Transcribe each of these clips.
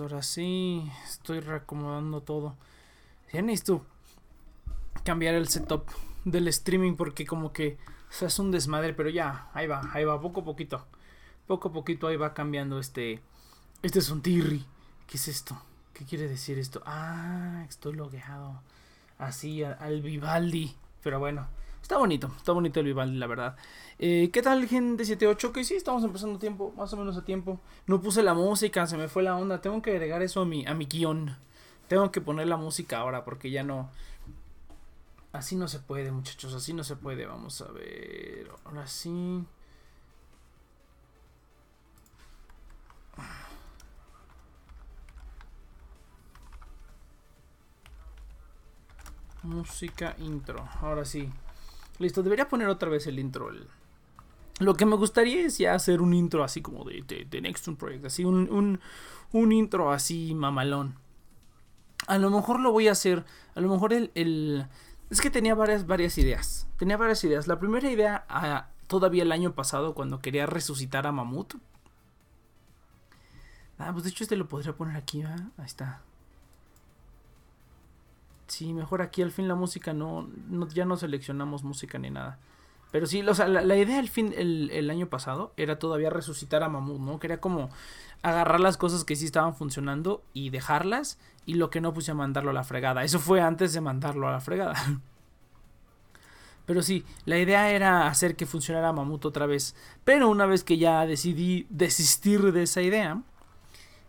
Ahora sí. Estoy reacomodando todo. Ya necesito cambiar el setup del streaming porque como que hace un desmadre, pero ya, ahí va, ahí va, poco a poquito. Poco a poquito ahí va cambiando este este es un tirri. ¿Qué es esto? ¿Qué quiere decir esto? Ah, estoy logueado. Así, al, Vivaldi. Pero bueno, está bonito, está bonito el Vivaldi, la verdad. Eh, ¿Qué tal, gente 78? Que sí, estamos empezando tiempo, más o menos a tiempo. No puse la música, se me fue la onda. Tengo que agregar eso a mi, a mi guion. Tengo que poner la música ahora porque ya no. Así no se puede, muchachos, así no se puede. Vamos a ver. Ahora sí. Música intro. Ahora sí. Listo, debería poner otra vez el intro. Lo que me gustaría es ya hacer un intro así como de, de, Next Project. Así un, un, intro así mamalón. A lo mejor lo voy a hacer. A lo mejor el. es que tenía varias, varias ideas. Tenía varias ideas. La primera idea, ah, todavía el año pasado, cuando quería resucitar a Mamut. Ah, pues de hecho este lo podría poner aquí, Ahí está. Sí, mejor aquí al fin la música no, ya no seleccionamos música ni nada. Pero sí, o sea, la, idea al fin, el, año pasado, era todavía resucitar a Mamut, ¿no? Quería como agarrar las cosas que sí estaban funcionando y dejarlas, y lo que no, puse a mandarlo a la fregada. Eso fue antes de mandarlo a la fregada. Pero sí, la idea era hacer que funcionara Mamut otra vez. Pero una vez que ya decidí desistir de esa idea,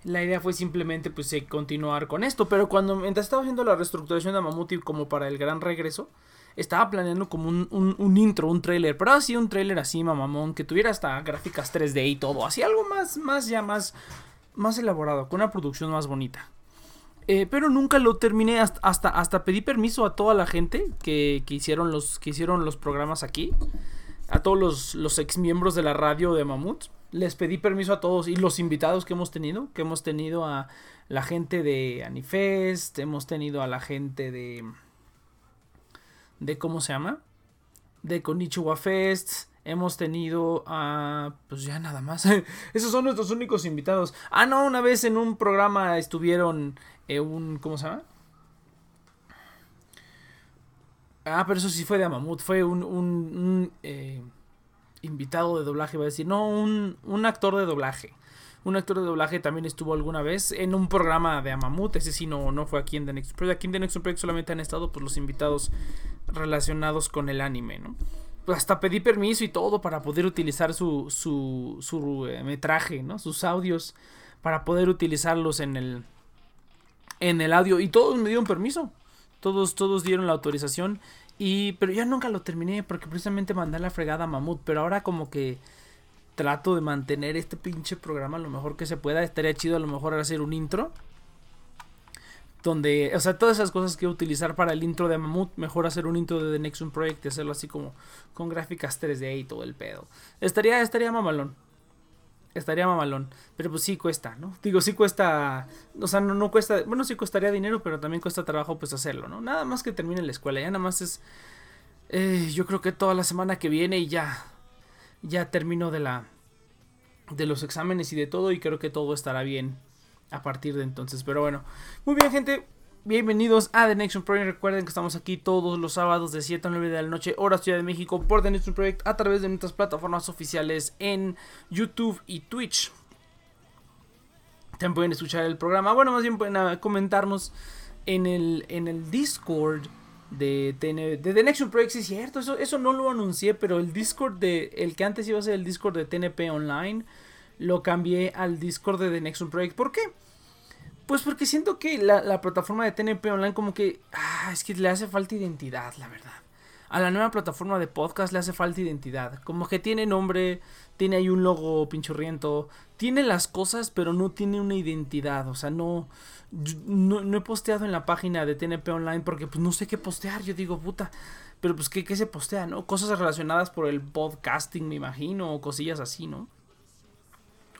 la idea fue simplemente pues eh, continuar con esto. Pero cuando mientras estaba haciendo la reestructuración de Mamuti como para el gran regreso, estaba planeando como un, intro, un trailer. Pero así un trailer así, mamamón, que tuviera hasta gráficas 3D y todo. Así algo más, más ya más, más elaborado, con una producción más bonita. Eh, pero nunca lo terminé hasta, hasta, hasta, pedí permiso a toda la gente que, que, hicieron, los, que hicieron los programas aquí. A todos los, los ex miembros de la radio de Mamut les pedí permiso a todos y los invitados que hemos tenido, que hemos tenido a la gente de Anifest, hemos tenido a la gente de de cómo se llama, de Konichiwa Fest, hemos tenido a pues ya nada más. Esos son nuestros únicos invitados. Ah, no, una vez en un programa estuvieron eh, un ¿cómo se llama? Ah, pero eso sí fue de Amamut, fue un, un, eh, invitado de doblaje, va a decir, no, un, un actor de doblaje. Un actor de doblaje también estuvo alguna vez en un programa de Amamut. Ese sí no, no fue aquí en The Next Project. Aquí en The Next Project solamente han estado pues, los invitados relacionados con el anime, ¿no? Pues hasta pedí permiso y todo para poder utilizar su, su, su eh, metraje, ¿no? Sus audios para poder utilizarlos en el, en el audio. Y todos me dieron permiso. Todos, todos dieron la autorización. Y, pero ya nunca lo terminé porque precisamente mandé la fregada a Mamut. Pero ahora como que trato de mantener este pinche programa lo mejor que se pueda. Estaría chido a lo mejor hacer un intro. Donde, o sea, todas esas cosas que utilizar para el intro de Mamut, mejor hacer un intro de The Nexus Project y hacerlo así como con gráficas 3D y todo el pedo. Estaría, estaría mamalón estaría mamalón. Pero pues sí cuesta, ¿no? Digo, sí cuesta. O sea, no, no cuesta. Bueno, sí costaría dinero, pero también cuesta trabajo, pues hacerlo, ¿no? Nada más que termine la escuela. Ya nada más es. Eh, yo creo que toda la semana que viene y ya. Ya termino de la. De los exámenes y de todo. Y creo que todo estará bien. A partir de entonces. Pero bueno. Muy bien, gente. Bienvenidos a The Nexus Project. Recuerden que estamos aquí todos los sábados de 7 a 9 de la noche, hora Ciudad de México, por The Nexus Project a través de nuestras plataformas oficiales en YouTube y Twitch. También pueden escuchar el programa. Bueno, más bien pueden ah, comentarnos en el, en el Discord de, de The Nexus Project. Sí, es cierto, eso, eso no lo anuncié, pero el Discord de. El que antes iba a ser el Discord de TNP Online, lo cambié al Discord de The Nexus Project. ¿Por qué? Pues porque siento que la, plataforma de TNP Online como que... Ah, es que le hace falta identidad, la verdad. A la nueva plataforma de podcast le hace falta identidad. Como que tiene nombre, tiene ahí un logo pinchurriento. Tiene las cosas, pero no tiene una identidad. O sea, no, no, he posteado en la página de TNP Online porque pues no sé qué postear. Yo digo, puta. Pero pues, ¿qué, qué se postea, no? Cosas relacionadas por el podcasting, me imagino. O cosillas así, ¿no?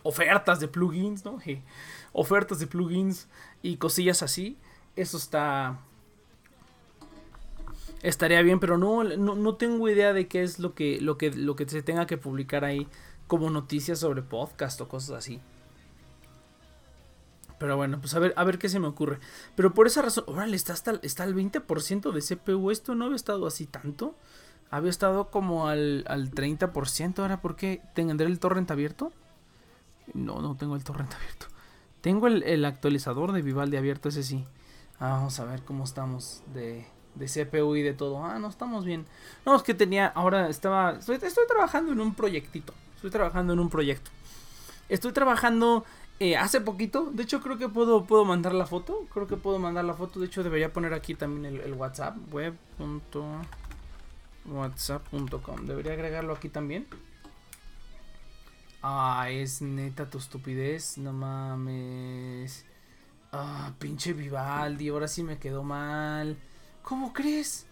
Ofertas de plugins, ¿no? Ofertas de plugins y cosillas así. Eso está... Estaría bien, pero no, no, tengo idea de qué es lo que, lo, que, lo que se tenga que publicar ahí como noticias sobre podcast o cosas así. Pero bueno, pues a ver, a ver qué se me ocurre. Pero por esa razón, órale, está está al 20% de CPU. Esto no había estado así tanto. Había estado como al, al 30%. Ahora, ¿por qué? ¿Tendré el torrent abierto? No, no tengo el torrent abierto. Tengo el, actualizador de Vivaldi abierto, ese sí. Ah, vamos a ver cómo estamos de, de CPU y de todo. Ah, no, estamos bien. No, es que tenía, ahora estaba, estoy, trabajando en un proyectito. Estoy trabajando en un proyecto. Estoy trabajando eh, hace poquito, de hecho creo que puedo, puedo mandar la foto. Creo que puedo mandar la foto. De hecho debería poner aquí también el, WhatsApp. Web.whatsapp.com. Debería agregarlo aquí también. Ah, es neta tu estupidez. No mames. Ah, pinche Vivaldi. Ahora sí me quedó mal. ¿Cómo crees?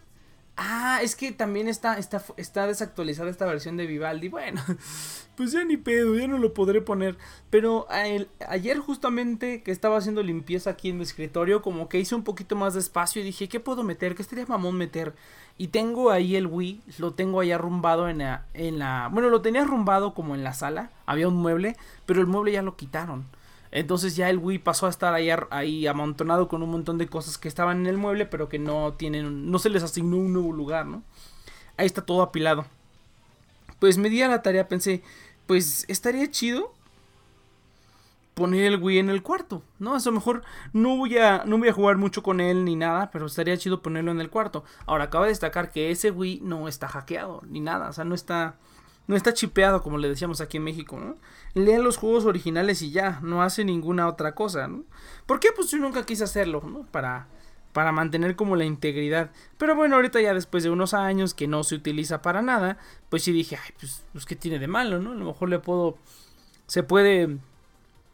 Ah, es que también está, está, está desactualizada esta versión de Vivaldi. Bueno, pues ya ni pedo, ya no lo podré poner. Pero ayer justamente que estaba haciendo limpieza aquí en mi escritorio, como que hice un poquito más de espacio y dije, ¿qué puedo meter? ¿Qué estaría mamón meter? Y tengo ahí el Wii, lo tengo ahí arrumbado en la, en la... Bueno, lo tenía arrumbado como en la sala, había un mueble, pero el mueble ya lo quitaron. Entonces ya el Wii pasó a estar ahí, ahí amontonado con un montón de cosas que estaban en el mueble, pero que no tienen, no se les asignó un nuevo lugar, ¿no? Ahí está todo apilado. Pues me di a la tarea, pensé, pues estaría chido poner el Wii en el cuarto, ¿no? A lo mejor no voy a no voy a jugar mucho con él ni nada, pero estaría chido ponerlo en el cuarto. Ahora acaba de destacar que ese Wii no está hackeado ni nada, o sea, no está no está chipeado como le decíamos aquí en México, ¿no? Lean los juegos originales y ya, no hace ninguna otra cosa, ¿no? ¿Por qué? Pues yo nunca quise hacerlo, ¿no? Para, para mantener como la integridad. Pero bueno, ahorita ya después de unos años que no se utiliza para nada, pues sí dije, ay, pues, pues ¿qué tiene de malo, no? A lo mejor le puedo, se puede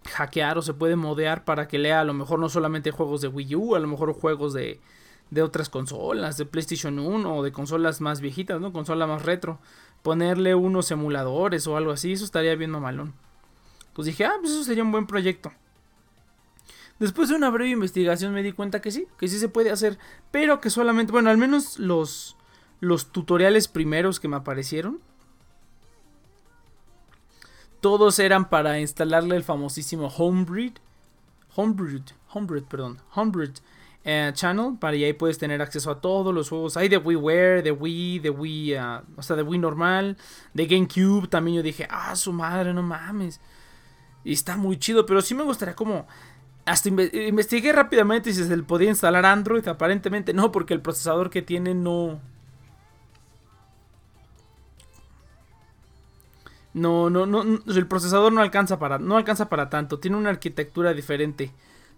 hackear o se puede modear para que lea a lo mejor no solamente juegos de Wii U, a lo mejor juegos de, de otras consolas, de PlayStation 1 o de consolas más viejitas, ¿no? Consola más retro ponerle unos emuladores o algo así, eso estaría bien mamalón. Pues dije, ah, pues eso sería un buen proyecto. Después de una breve investigación me di cuenta que sí, que sí se puede hacer, pero que solamente, bueno, al menos los, los tutoriales primeros que me aparecieron, todos eran para instalarle el famosísimo Homebreed, Homebreed, Homebreed, perdón, Homebreed eh, channel para y ahí puedes tener acceso a todos los juegos. Hay de WiiWare, de Wii, de Wii, uh, o sea, de Wii normal, de GameCube. También yo dije, ah, su madre, no mames. Y está muy chido, pero sí me gustaría como... Hasta investigué rápidamente si se le podía instalar Android. Aparentemente no, porque el procesador que tiene no... No, no, no, el procesador no alcanza para, no alcanza para tanto. Tiene una arquitectura diferente.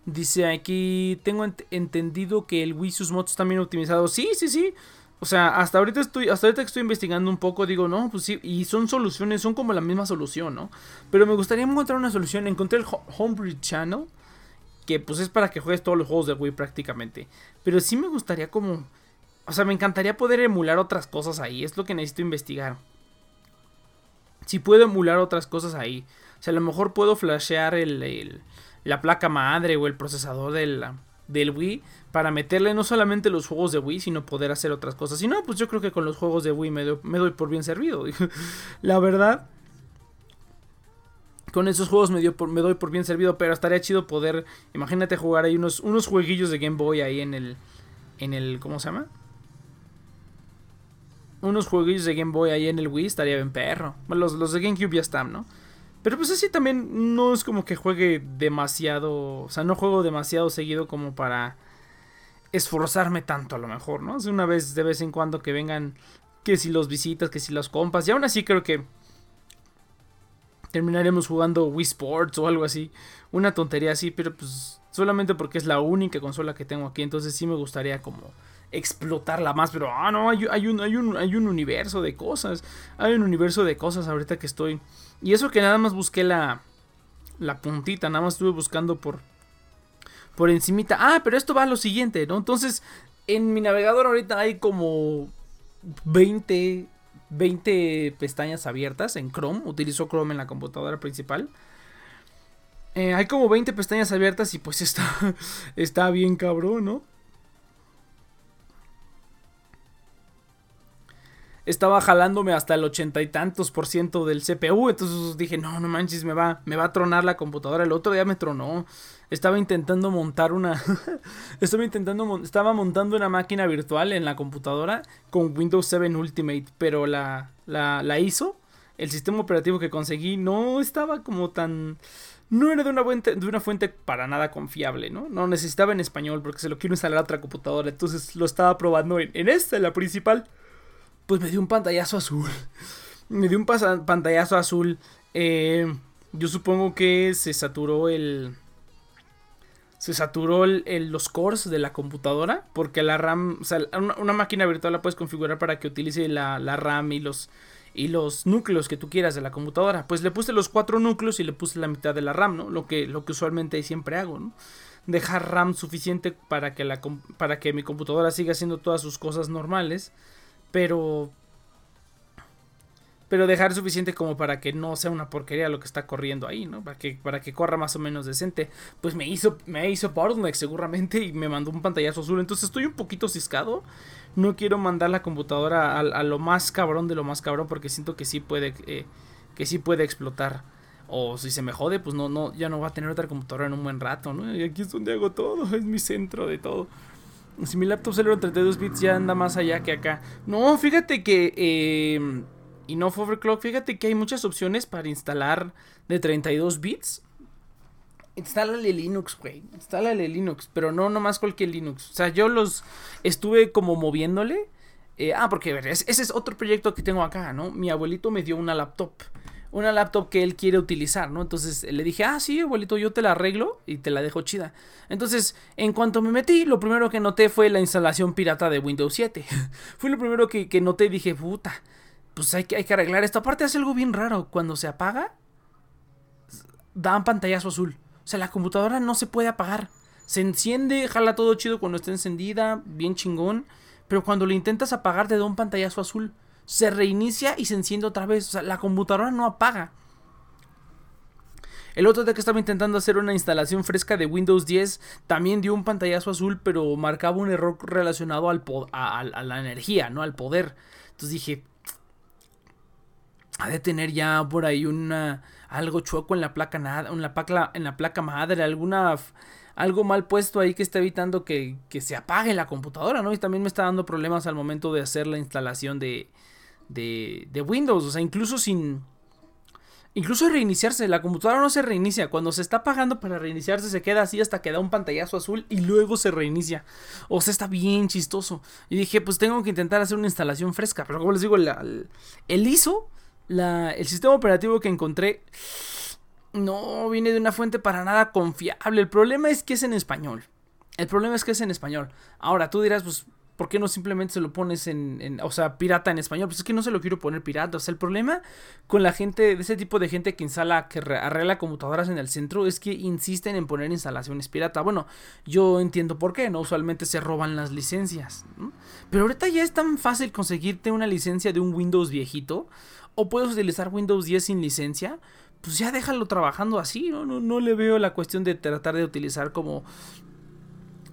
Dice aquí, tengo entendido que el Wii sus mods también optimizados. Sí, sí, sí. O sea, hasta ahorita estoy, hasta ahorita estoy investigando un poco, digo, no, pues sí, y son soluciones, son como la misma solución, ¿no? Pero me gustaría encontrar una solución. Encontré el Homebrew Channel, que pues es para que juegues todos los juegos de Wii prácticamente. Pero sí me gustaría como, o sea, me encantaría poder emular otras cosas ahí, es lo que necesito investigar. Si puedo emular otras cosas ahí. O sea, a lo mejor puedo flashear el, el la placa madre o el procesador del, del Wii para meterle no solamente los juegos de Wii, sino poder hacer otras cosas. Si no, pues yo creo que con los juegos de Wii me doy, por bien servido. la verdad, con esos juegos me, por, me doy por bien servido, pero estaría chido poder, imagínate jugar ahí unos, unos jueguillos de Game Boy ahí en el, en el, ¿cómo se llama? Unos jueguillos de Game Boy ahí en el Wii estaría bien perro. Los, los de GameCube ya están, ¿no? Pero pues así también no es como que juegue demasiado, o sea, no juego demasiado seguido como para esforzarme tanto a lo mejor, ¿no? Es una vez de vez en cuando que vengan, que si los visitas, que si los compas, y aún así creo que terminaremos jugando Wii Sports o algo así, una tontería así, pero pues solamente porque es la única consola que tengo aquí, entonces sí me gustaría como explotarla más, pero ah no, hay, hay, un, hay, un, hay un universo de cosas, hay un universo de cosas ahorita que estoy y eso que nada más busqué la, la puntita, nada más estuve buscando por, por encimita. Ah, pero esto va a lo siguiente, ¿no? Entonces, en mi navegador ahorita hay como 20, 20 pestañas abiertas en Chrome. Utilizo Chrome en la computadora principal. Eh, hay como 20 pestañas abiertas y pues está, está bien cabrón, ¿no? Estaba jalándome hasta el ochenta y tantos por ciento del CPU. Entonces dije, no, no manches, me va, me va a tronar la computadora. El otro día me tronó. estaba intentando montar una estaba intentando estaba montando una máquina virtual en la computadora con Windows 7 Ultimate, pero la la, hizo. El sistema operativo que conseguí no estaba como tan no era de una, fuente, de una fuente para nada confiable, ¿no? No necesitaba en español porque se lo quiero instalar a otra computadora. Entonces lo estaba probando en, en esta, en la principal. Pues me dio un pantallazo azul. me dio un pantallazo azul. Eh, yo supongo que se saturó el. Se saturó el, los cores de la computadora. Porque la RAM. O sea, una, máquina virtual la puedes configurar para que utilice la, la RAM y los y los núcleos que tú quieras de la computadora. Pues le puse los cuatro núcleos y le puse la mitad de la RAM, ¿no? Lo que, lo que usualmente siempre hago, ¿no? Dejar RAM suficiente para que, la, para que mi computadora siga haciendo todas sus cosas normales, pero pero dejar suficiente como para que no sea una porquería lo que está corriendo ahí, ¿no? Para que, para que corra más o menos decente. Pues me hizo, me hizo bottleneck seguramente y me mandó un pantallazo azul. Entonces estoy un poquito ciscado. No quiero mandar la computadora a, lo más cabrón de lo más cabrón porque siento que sí puede, eh, que sí puede explotar. O si se me jode, pues no, no, ya no va a tener otra computadora en un buen rato, ¿no? Y aquí es donde hago todo, es mi centro de todo. Si mi laptop Celeron 32 bits ya anda más allá que acá. No, fíjate que... Eh, y overclock, fíjate que hay muchas opciones para instalar de 32 bits. Instálale Linux, güey. Instálale Linux, pero no nomás cualquier Linux. O sea, yo los estuve como moviéndole. Eh, ah, porque ese es otro proyecto que tengo acá, ¿no? Mi abuelito me dio una laptop. Una laptop que él quiere utilizar, ¿no? Entonces le dije, ah, sí, abuelito, yo te la arreglo y te la dejo chida. Entonces, en cuanto me metí, lo primero que noté fue la instalación pirata de Windows 7. fue lo primero que, que noté y dije, puta pues hay que, hay que arreglar esto. Aparte hace algo bien raro. Cuando se apaga, da un pantallazo azul. O sea, la computadora no se puede apagar. Se enciende, jala todo chido cuando está encendida, bien chingón. Pero cuando lo intentas apagar te da un pantallazo azul. Se reinicia y se enciende otra vez. O sea, la computadora no apaga. El otro día que estaba intentando hacer una instalación fresca de Windows 10 también dio un pantallazo azul, pero marcaba un error relacionado al a, la energía, ¿no? Al poder. Entonces dije, ha de tener ya por ahí una algo chueco en la placa en la placa en la placa madre, alguna algo mal puesto ahí que está evitando que, que, se apague la computadora, ¿no? Y también me está dando problemas al momento de hacer la instalación de, de, de Windows, o sea, incluso sin Incluso reiniciarse, la computadora no se reinicia. Cuando se está apagando para reiniciarse, se queda así hasta que da un pantallazo azul y luego se reinicia. O sea, está bien chistoso. Y dije, pues tengo que intentar hacer una instalación fresca. Pero como les digo, el, el ISO el sistema operativo que encontré no viene de una fuente para nada confiable. El problema es que es en español. El problema es que es en español. Ahora, tú dirás, pues, ¿por qué no simplemente se lo pones en, o sea, pirata en español? Pues es que no se lo quiero poner pirata. O sea, el problema con la gente, de ese tipo de gente que instala, que arregla computadoras en el centro, es que insisten en poner instalaciones pirata. Bueno, yo entiendo por qué, ¿no? Usualmente se roban las licencias. Pero ahorita ya es tan fácil conseguirte una licencia de un Windows viejito o puedes utilizar Windows 10 sin licencia, pues ya déjalo trabajando así, ¿no? No, le veo la cuestión de tratar de utilizar como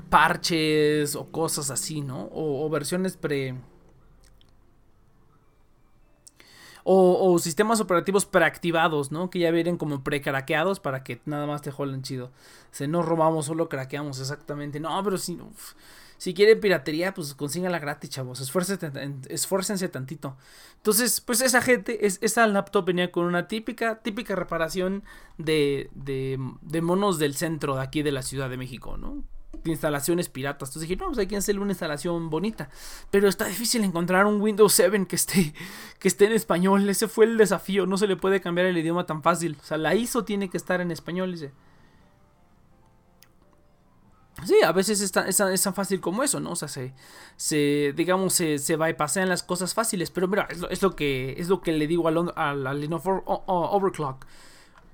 parches o cosas así, ¿no? O, versiones pre... O, sistemas operativos preactivados, ¿no? Que ya vienen como pre-craqueados para que nada más te jolen chido. O no robamos, solo craqueamos, exactamente. No, pero sí... Si quieren piratería, pues consíganla gratis, chavos. Esfuércense, tantito. Entonces, pues esa gente, es, esa laptop venía con una típica, típica reparación de, de monos del centro de aquí de la Ciudad de México, ¿no? Instalaciones piratas. Entonces dije, no, pues hay que hacerle una instalación bonita. Pero está difícil encontrar un Windows 7 que esté, que esté en español. Ese fue el desafío. No se le puede cambiar el idioma tan fácil. O sea, la ISO tiene que estar en español. Dice. Sí, a veces es tan, fácil como eso, ¿no? O sea, se, se digamos, se, se bypassean las cosas fáciles. Pero mira, es lo, que, es lo que le digo al, al, Overclock.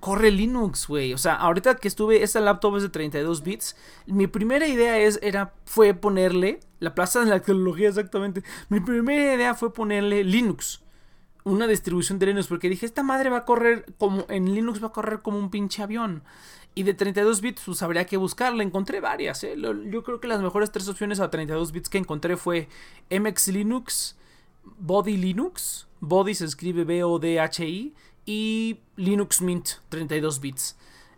Corre Linux, güey. O sea, ahorita que estuve, esta laptop es de 32 bits. Mi primera idea es, era, fue ponerle, la plaza de la tecnología exactamente. Mi primera idea fue ponerle Linux. Una distribución de Linux. Porque dije, esta madre va a correr como, en Linux va a correr como un pinche avión. Y de 32 bits, pues habría que buscarla. Encontré varias, ¿eh? Yo creo que las mejores tres opciones a 32 bits que encontré fue MX Linux, Body Linux, Body se escribe B-O-D-H-I, y Linux Mint 32 bits.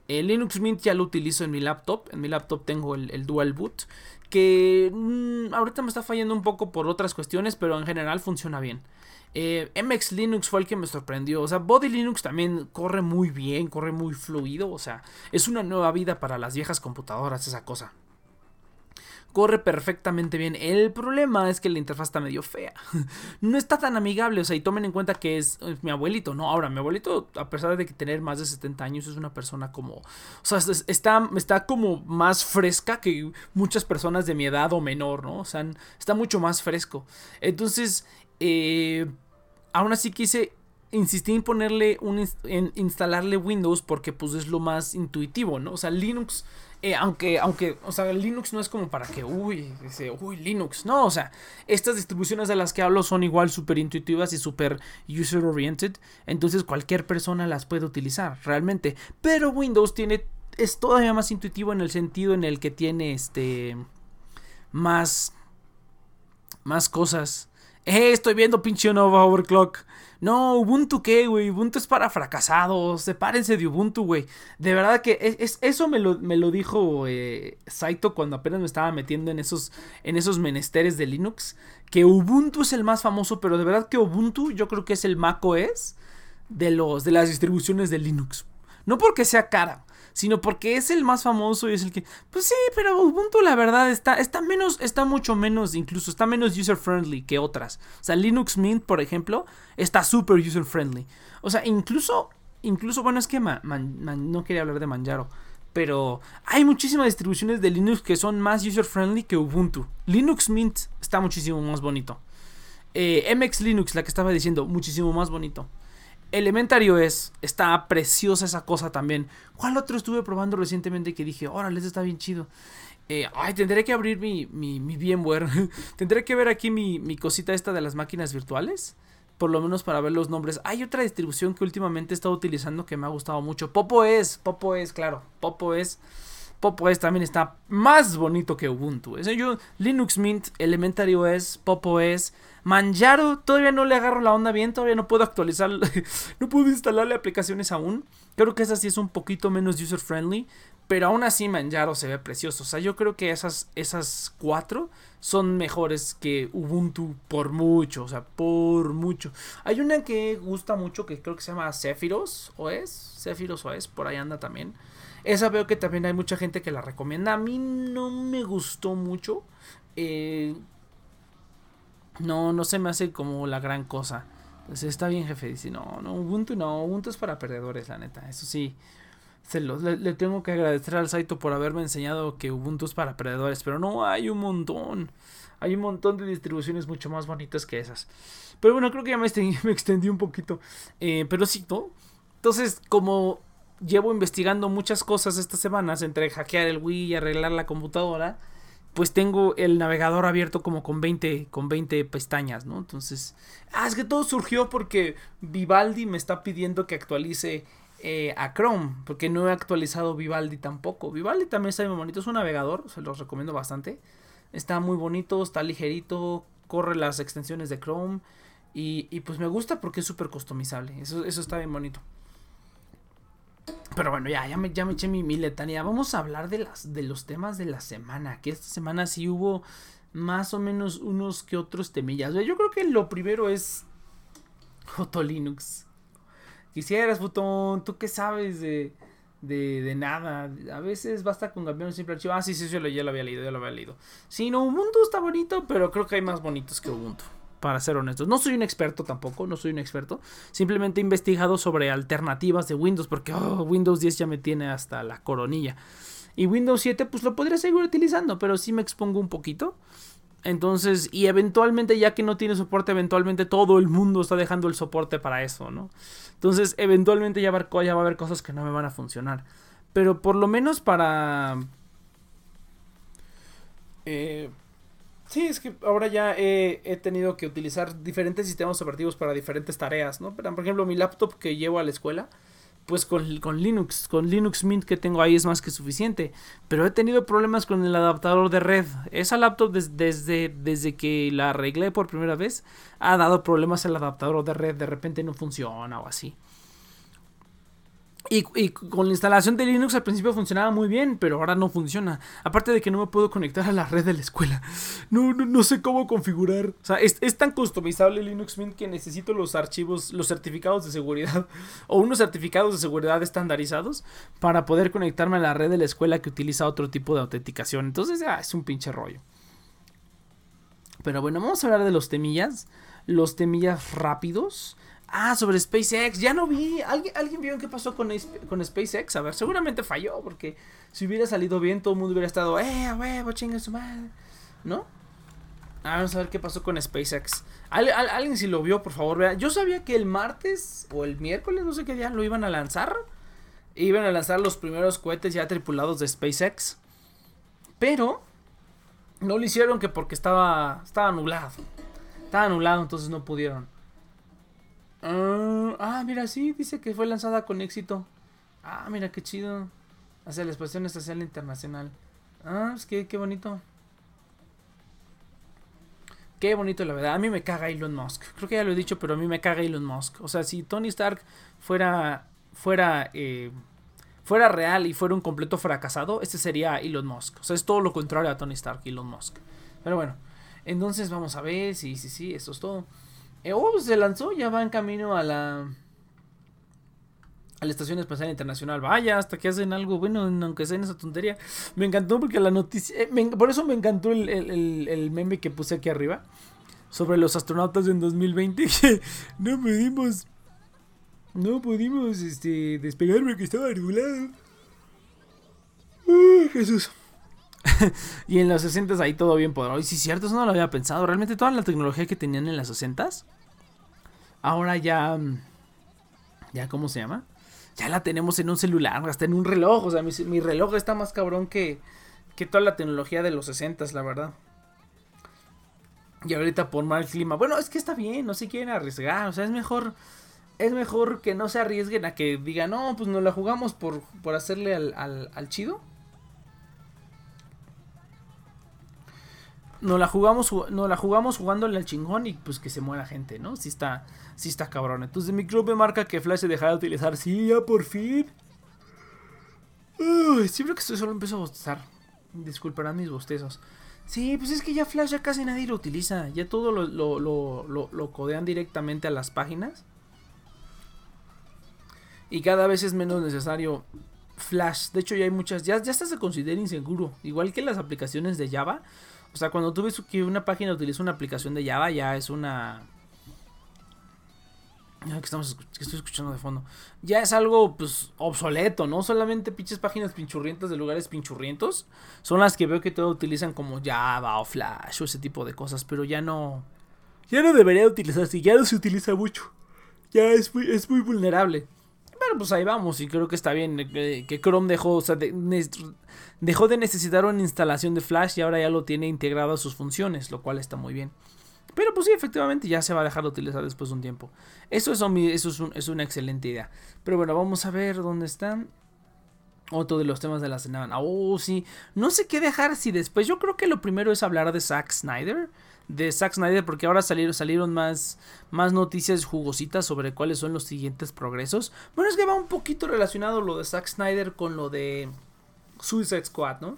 El Linux Mint ya lo utilizo en mi laptop. En mi laptop tengo el, Dual Boot. Que mm, ahorita me está fallando un poco por otras cuestiones, pero en general funciona bien. Eh, MX Linux fue el que me sorprendió. O sea, Body Linux también corre muy bien, corre muy fluido. O sea, es una nueva vida para las viejas computadoras esa cosa corre perfectamente bien. El problema es que la interfaz está medio fea. No está tan amigable, o sea, y tomen en cuenta que es, mi abuelito, ¿no? Ahora, mi abuelito, a pesar de que tener más de 70 años, es una persona como, o sea, está, está como más fresca que muchas personas de mi edad o menor, ¿no? O sea, está mucho más fresco. Entonces, eh, aún así quise insistí en ponerle un en instalarle Windows porque pues es lo más intuitivo, ¿no? O sea, Linux eh, aunque, aunque, o sea, Linux no es como para que, uy, dice, uy, Linux. No, o sea, estas distribuciones de las que hablo son igual súper intuitivas y súper user oriented. Entonces cualquier persona las puede utilizar, realmente. Pero Windows tiene, es todavía más intuitivo en el sentido en el que tiene, este, más, más cosas. Eh, estoy viendo pinche Nova Overclock. No, Ubuntu qué, güey. Ubuntu es para fracasados. Sepárense de Ubuntu, güey. De verdad que es, eso me lo, me lo dijo eh, Saito cuando apenas me estaba metiendo en esos, en esos menesteres de Linux. Que Ubuntu es el más famoso, pero de verdad que Ubuntu yo creo que es el macOS de, los, de las distribuciones de Linux. No porque sea cara, sino porque es el más famoso y es el que, pues sí, pero Ubuntu la verdad está, está menos, está mucho menos, incluso está menos user friendly que otras. O sea, Linux Mint, por ejemplo, está súper user friendly. O sea, incluso, incluso, bueno, es que no quería hablar de Manjaro. Pero hay muchísimas distribuciones de Linux que son más user friendly que Ubuntu. Linux Mint está muchísimo más bonito. Eh, MX Linux, la que estaba diciendo, muchísimo más bonito. Elementary OS, está preciosa esa cosa también. ¿Cuál otro estuve probando recientemente que dije, órale, este está bien chido? Eh, ay, tendré que abrir mi, mi, mi VMware. tendré que ver aquí mi, mi, cosita esta de las máquinas virtuales. Por lo menos para ver los nombres. Hay otra distribución que últimamente he estado utilizando que me ha gustado mucho. Popo es, Popo es, claro. Popo es. Popo es también está más bonito que Ubuntu. Es yo, Linux Mint, Elementary OS, Popo es. Manjaro, todavía no le agarro la onda bien, todavía no puedo actualizar, no puedo instalarle aplicaciones aún. Creo que esa sí es un poquito menos user friendly, pero aún así Manjaro se ve precioso. O sea, yo creo que esas, esas cuatro son mejores que Ubuntu por mucho, o sea, por mucho. Hay una que gusta mucho que creo que se llama Sephiros OS, Sephiros OS, por ahí anda también. Esa veo que también hay mucha gente que la recomienda. A mí no me gustó mucho. Eh, no, no se me hace como la gran cosa. Entonces está bien, jefe. Dice, no, no, Ubuntu no, Ubuntu es para perdedores, la neta. Eso sí, se lo, le, tengo que agradecer al Saito por haberme enseñado que Ubuntu es para perdedores. Pero no, hay un montón. Hay un montón de distribuciones mucho más bonitas que esas. Pero bueno, creo que ya me extendí, me extendí un poquito. Eh, pero sí, ¿no? Entonces, como llevo investigando muchas cosas estas semanas, entre hackear el Wii y arreglar la computadora pues tengo el navegador abierto como con 20, con 20 pestañas, ¿no? Entonces, ah, es que todo surgió porque Vivaldi me está pidiendo que actualice eh, a Chrome, porque no he actualizado Vivaldi tampoco. Vivaldi también está muy bonito, es un navegador, se los recomiendo bastante. Está muy bonito, está ligerito, corre las extensiones de Chrome y, y pues me gusta porque es súper customizable, eso, eso está bien bonito. Pero bueno, ya, ya me, ya me eché mi, mi, letanía. Vamos a hablar de, las, de los temas de la semana. Que esta semana sí hubo más o menos unos que otros temillas. Yo creo que lo primero es Joto Linux. Quisieras, Botón, ¿tú qué sabes de, de, de, nada? A veces basta con cambiar un simple archivo. Ah, sí, sí, sí, ya lo había leído, ya lo había leído. Sí, no, Ubuntu está bonito, pero creo que hay más bonitos que Ubuntu para ser honestos. No soy un experto tampoco, no soy un experto. Simplemente he investigado sobre alternativas de Windows porque oh, Windows 10 ya me tiene hasta la coronilla. Y Windows 7 pues lo podría seguir utilizando, pero sí me expongo un poquito. Entonces, y eventualmente ya que no tiene soporte, eventualmente todo el mundo está dejando el soporte para eso, ¿no? Entonces, eventualmente ya va, ya va a haber cosas que no me van a funcionar. Pero por lo menos para... Eh, Sí, es que ahora ya he, tenido que utilizar diferentes sistemas operativos para diferentes tareas, ¿no? Por ejemplo, mi laptop que llevo a la escuela, pues con, con, Linux, con Linux Mint que tengo ahí es más que suficiente. Pero he tenido problemas con el adaptador de red. Esa laptop desde, desde que la arreglé por primera vez ha dado problemas el adaptador de red. De repente no funciona o así. Y, con la instalación de Linux al principio funcionaba muy bien, pero ahora no funciona. Aparte de que no me puedo conectar a la red de la escuela. No, no, sé cómo configurar. O sea, es, tan customizable Linux Mint que necesito los archivos, los certificados de seguridad o unos certificados de seguridad estandarizados para poder conectarme a la red de la escuela que utiliza otro tipo de autenticación. Entonces, ya es un pinche rollo. Pero bueno, vamos a hablar de los temillas. Los temillas rápidos. Ah, sobre SpaceX, ya no vi. ¿Alguien, ¿alguien vio qué pasó con, con SpaceX? A ver, seguramente falló, porque si hubiera salido bien, todo el mundo hubiera estado, eh, huevo, chinga su madre. ¿No? Ah, vamos a ver qué pasó con SpaceX. alguien si lo vio, por favor, vea. Yo sabía que el martes o el miércoles, no sé qué día, lo iban a lanzar. Iban a lanzar los primeros cohetes ya tripulados de SpaceX. Pero no lo hicieron que porque estaba, estaba nublado. Estaba nublado, entonces no pudieron. Ah, ah, mira, sí, dice que fue lanzada con éxito. Ah, mira, qué chido. Hacia la Exposición Espacial Internacional. Ah, es que qué bonito. Qué bonito, la verdad. A mí me caga Elon Musk. Creo que ya lo he dicho, pero a mí me caga Elon Musk. O sea, si Tony Stark fuera. fuera. Eh, fuera real y fuera un completo fracasado, este sería Elon Musk. O sea, es todo lo contrario a Tony Stark, Elon Musk. Pero bueno. Entonces vamos a ver. Sí, sí, sí. Esto es todo. Eh, oh, pues se lanzó, ya va en camino a la a la Estación Espacial Internacional. Vaya, hasta que hacen algo bueno, aunque sea en esa tontería. Me encantó porque la noticia. Eh, por eso me encantó el, meme que puse aquí arriba. Sobre los astronautas en 2020. Que no pudimos. No pudimos este, despegar porque estaba regulado. Jesús. y en los 60 ahí todo bien poderoso. Y es cierto, eso no lo había pensado. Realmente toda la tecnología que tenían en los 60 ahora ya. ¿Ya cómo se llama? Ya la tenemos en un celular, hasta en un reloj. O sea, mi, reloj está más cabrón que, que toda la tecnología de los 60 la verdad. Y ahorita por mal clima. Bueno, es que está bien, no se quieren arriesgar. O sea, es mejor. Es mejor que no se arriesguen a que digan, no, pues nos la jugamos por, por hacerle al, al chido. No la jugamos, no la jugamos jugándole al chingón y pues que se muera gente, ¿no? Sí está, sí está cabrón. Entonces mi club me marca que Flash se dejará de utilizar. Sí, ya por fin. siempre que estoy solo empiezo a bostezar. Disculparán mis bostezos. Sí, pues es que ya Flash ya casi nadie lo utiliza. Ya todo lo, lo, lo, lo codean directamente a las páginas. Y cada vez es menos necesario Flash. De hecho ya hay muchas. Ya, ya hasta se considera inseguro. Igual que las aplicaciones de Java. O sea, cuando tú ves que una página utiliza una aplicación de Java, ya es una. Que, estamos, estoy escuchando de fondo. Ya es algo, pues, obsoleto, ¿no? Solamente pinches páginas pinchurrientas de lugares pinchurrientos. Son las que veo que todo utilizan como Java o Flash o ese tipo de cosas. Pero ya no. Ya no debería utilizarse. Ya no se utiliza mucho. Ya es muy, es muy vulnerable. Pero pues ahí vamos y creo que está bien eh, que, Chrome dejó, o sea, dejó de necesitar una instalación de Flash y ahora ya lo tiene integrado a sus funciones, lo cual está muy bien. Pero pues sí, efectivamente ya se va a dejar de utilizar después de un tiempo. Eso es, eso es, una excelente idea. Pero bueno, vamos a ver dónde están. Otro de los temas de la semana. Oh, sí. No sé qué dejar si después. Yo creo que lo primero es hablar de Zack Snyder de Zack Snyder porque ahora salieron, más, más noticias jugositas sobre cuáles son los siguientes progresos. Bueno, es que va un poquito relacionado lo de Zack Snyder con lo de Suicide Squad, ¿no?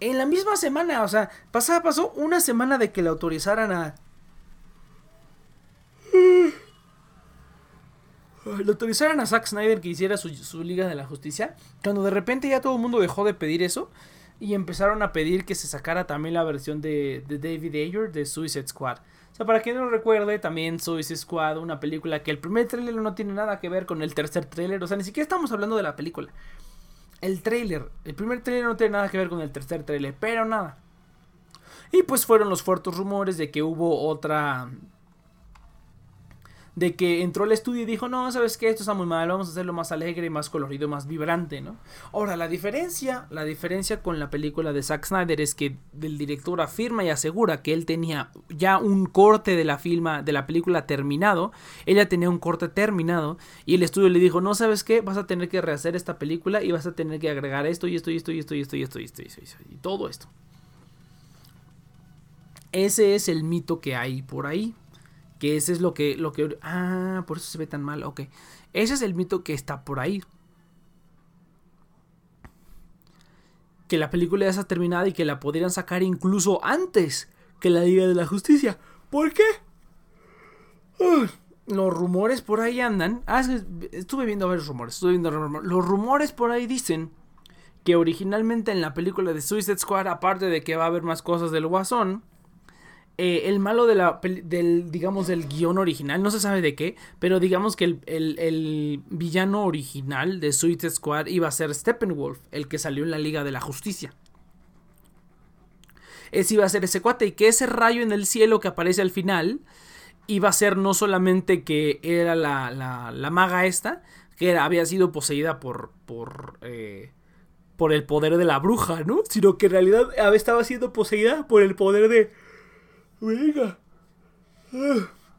En la misma semana, o sea, pasó una semana de que le autorizaran a... Le autorizaran a Zack Snyder que hiciera su, su Liga de la Justicia. Cuando de repente ya todo el mundo dejó de pedir eso y empezaron a pedir que se sacara también la versión de, David Ayer de Suicide Squad. O sea, para quien no recuerde, también Suicide Squad, una película que el primer tráiler no tiene nada que ver con el tercer tráiler, o sea, ni siquiera estamos hablando de la película. El tráiler, el primer tráiler no tiene nada que ver con el tercer tráiler, pero nada. Y pues fueron los fuertes rumores de que hubo otra de que entró al estudio y dijo, no, sabes que esto está muy mal, vamos a hacerlo más alegre, más colorido, más vibrante, ¿no? Ahora, la diferencia, la diferencia con la película de Zack Snyder es que el director afirma y asegura que él tenía ya un corte de la filma, de la película terminado, ella tenía un corte terminado y el estudio le dijo, no, sabes qué, vas a tener que rehacer esta película y vas a tener que agregar esto y esto y esto y esto y esto y esto y esto y, esto, y, esto, y todo esto. Ese es el mito que hay por ahí Que ese es lo que, lo que... Ah, por eso se ve tan mal, ok. Ese es el mito que está por ahí. Que la película ya está terminada y que la podrían sacar incluso antes que la Liga de la Justicia. ¿Por qué? los rumores por ahí andan. Ah, estuve viendo varios rumores. Estuve viendo Los rumores por ahí dicen que originalmente en la película de Suicide Squad, aparte de que va a haber más cosas del Guasón, eh, el malo de la, del, digamos, del guion original, no se sabe de qué, pero digamos que el, el, villano original de Suicide Squad iba a ser Steppenwolf, el que salió en la Liga de la Justicia. Ese iba a ser ese cuate y que ese rayo en el cielo que aparece al final iba a ser no solamente que era la, la, la maga esta, que había sido poseída por, por, eh, por el poder de la bruja, ¿no? Sino que en realidad estaba siendo poseída por el poder de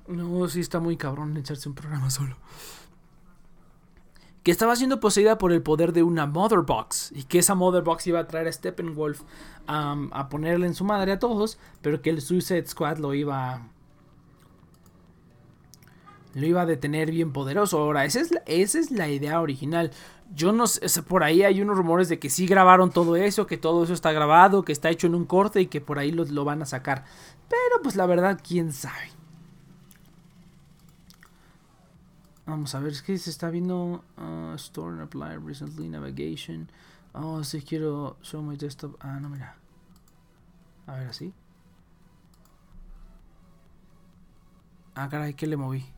No, sí está muy cabrón echarse un programa solo. Que estaba siendo poseída por el poder de una Mother Box. Y que esa Mother Box iba a traer a Steppenwolf a ponerle en su madre a todos. Pero que el Suicide Squad lo iba. Lo iba a detener bien poderoso. Ahora, es esa es la idea original. Yo no sé, por ahí hay unos rumores de que sí grabaron todo eso, que todo eso está grabado, que está hecho en un corte y que por ahí lo, lo van a sacar. Pero pues la verdad, quién sabe. Vamos a ver, es que se está viendo uh, Store and Apply Recently Navigation. Oh, si quiero show my desktop. Ah, no, mira. A ver, así. Ah, caray, ¿qué le moví?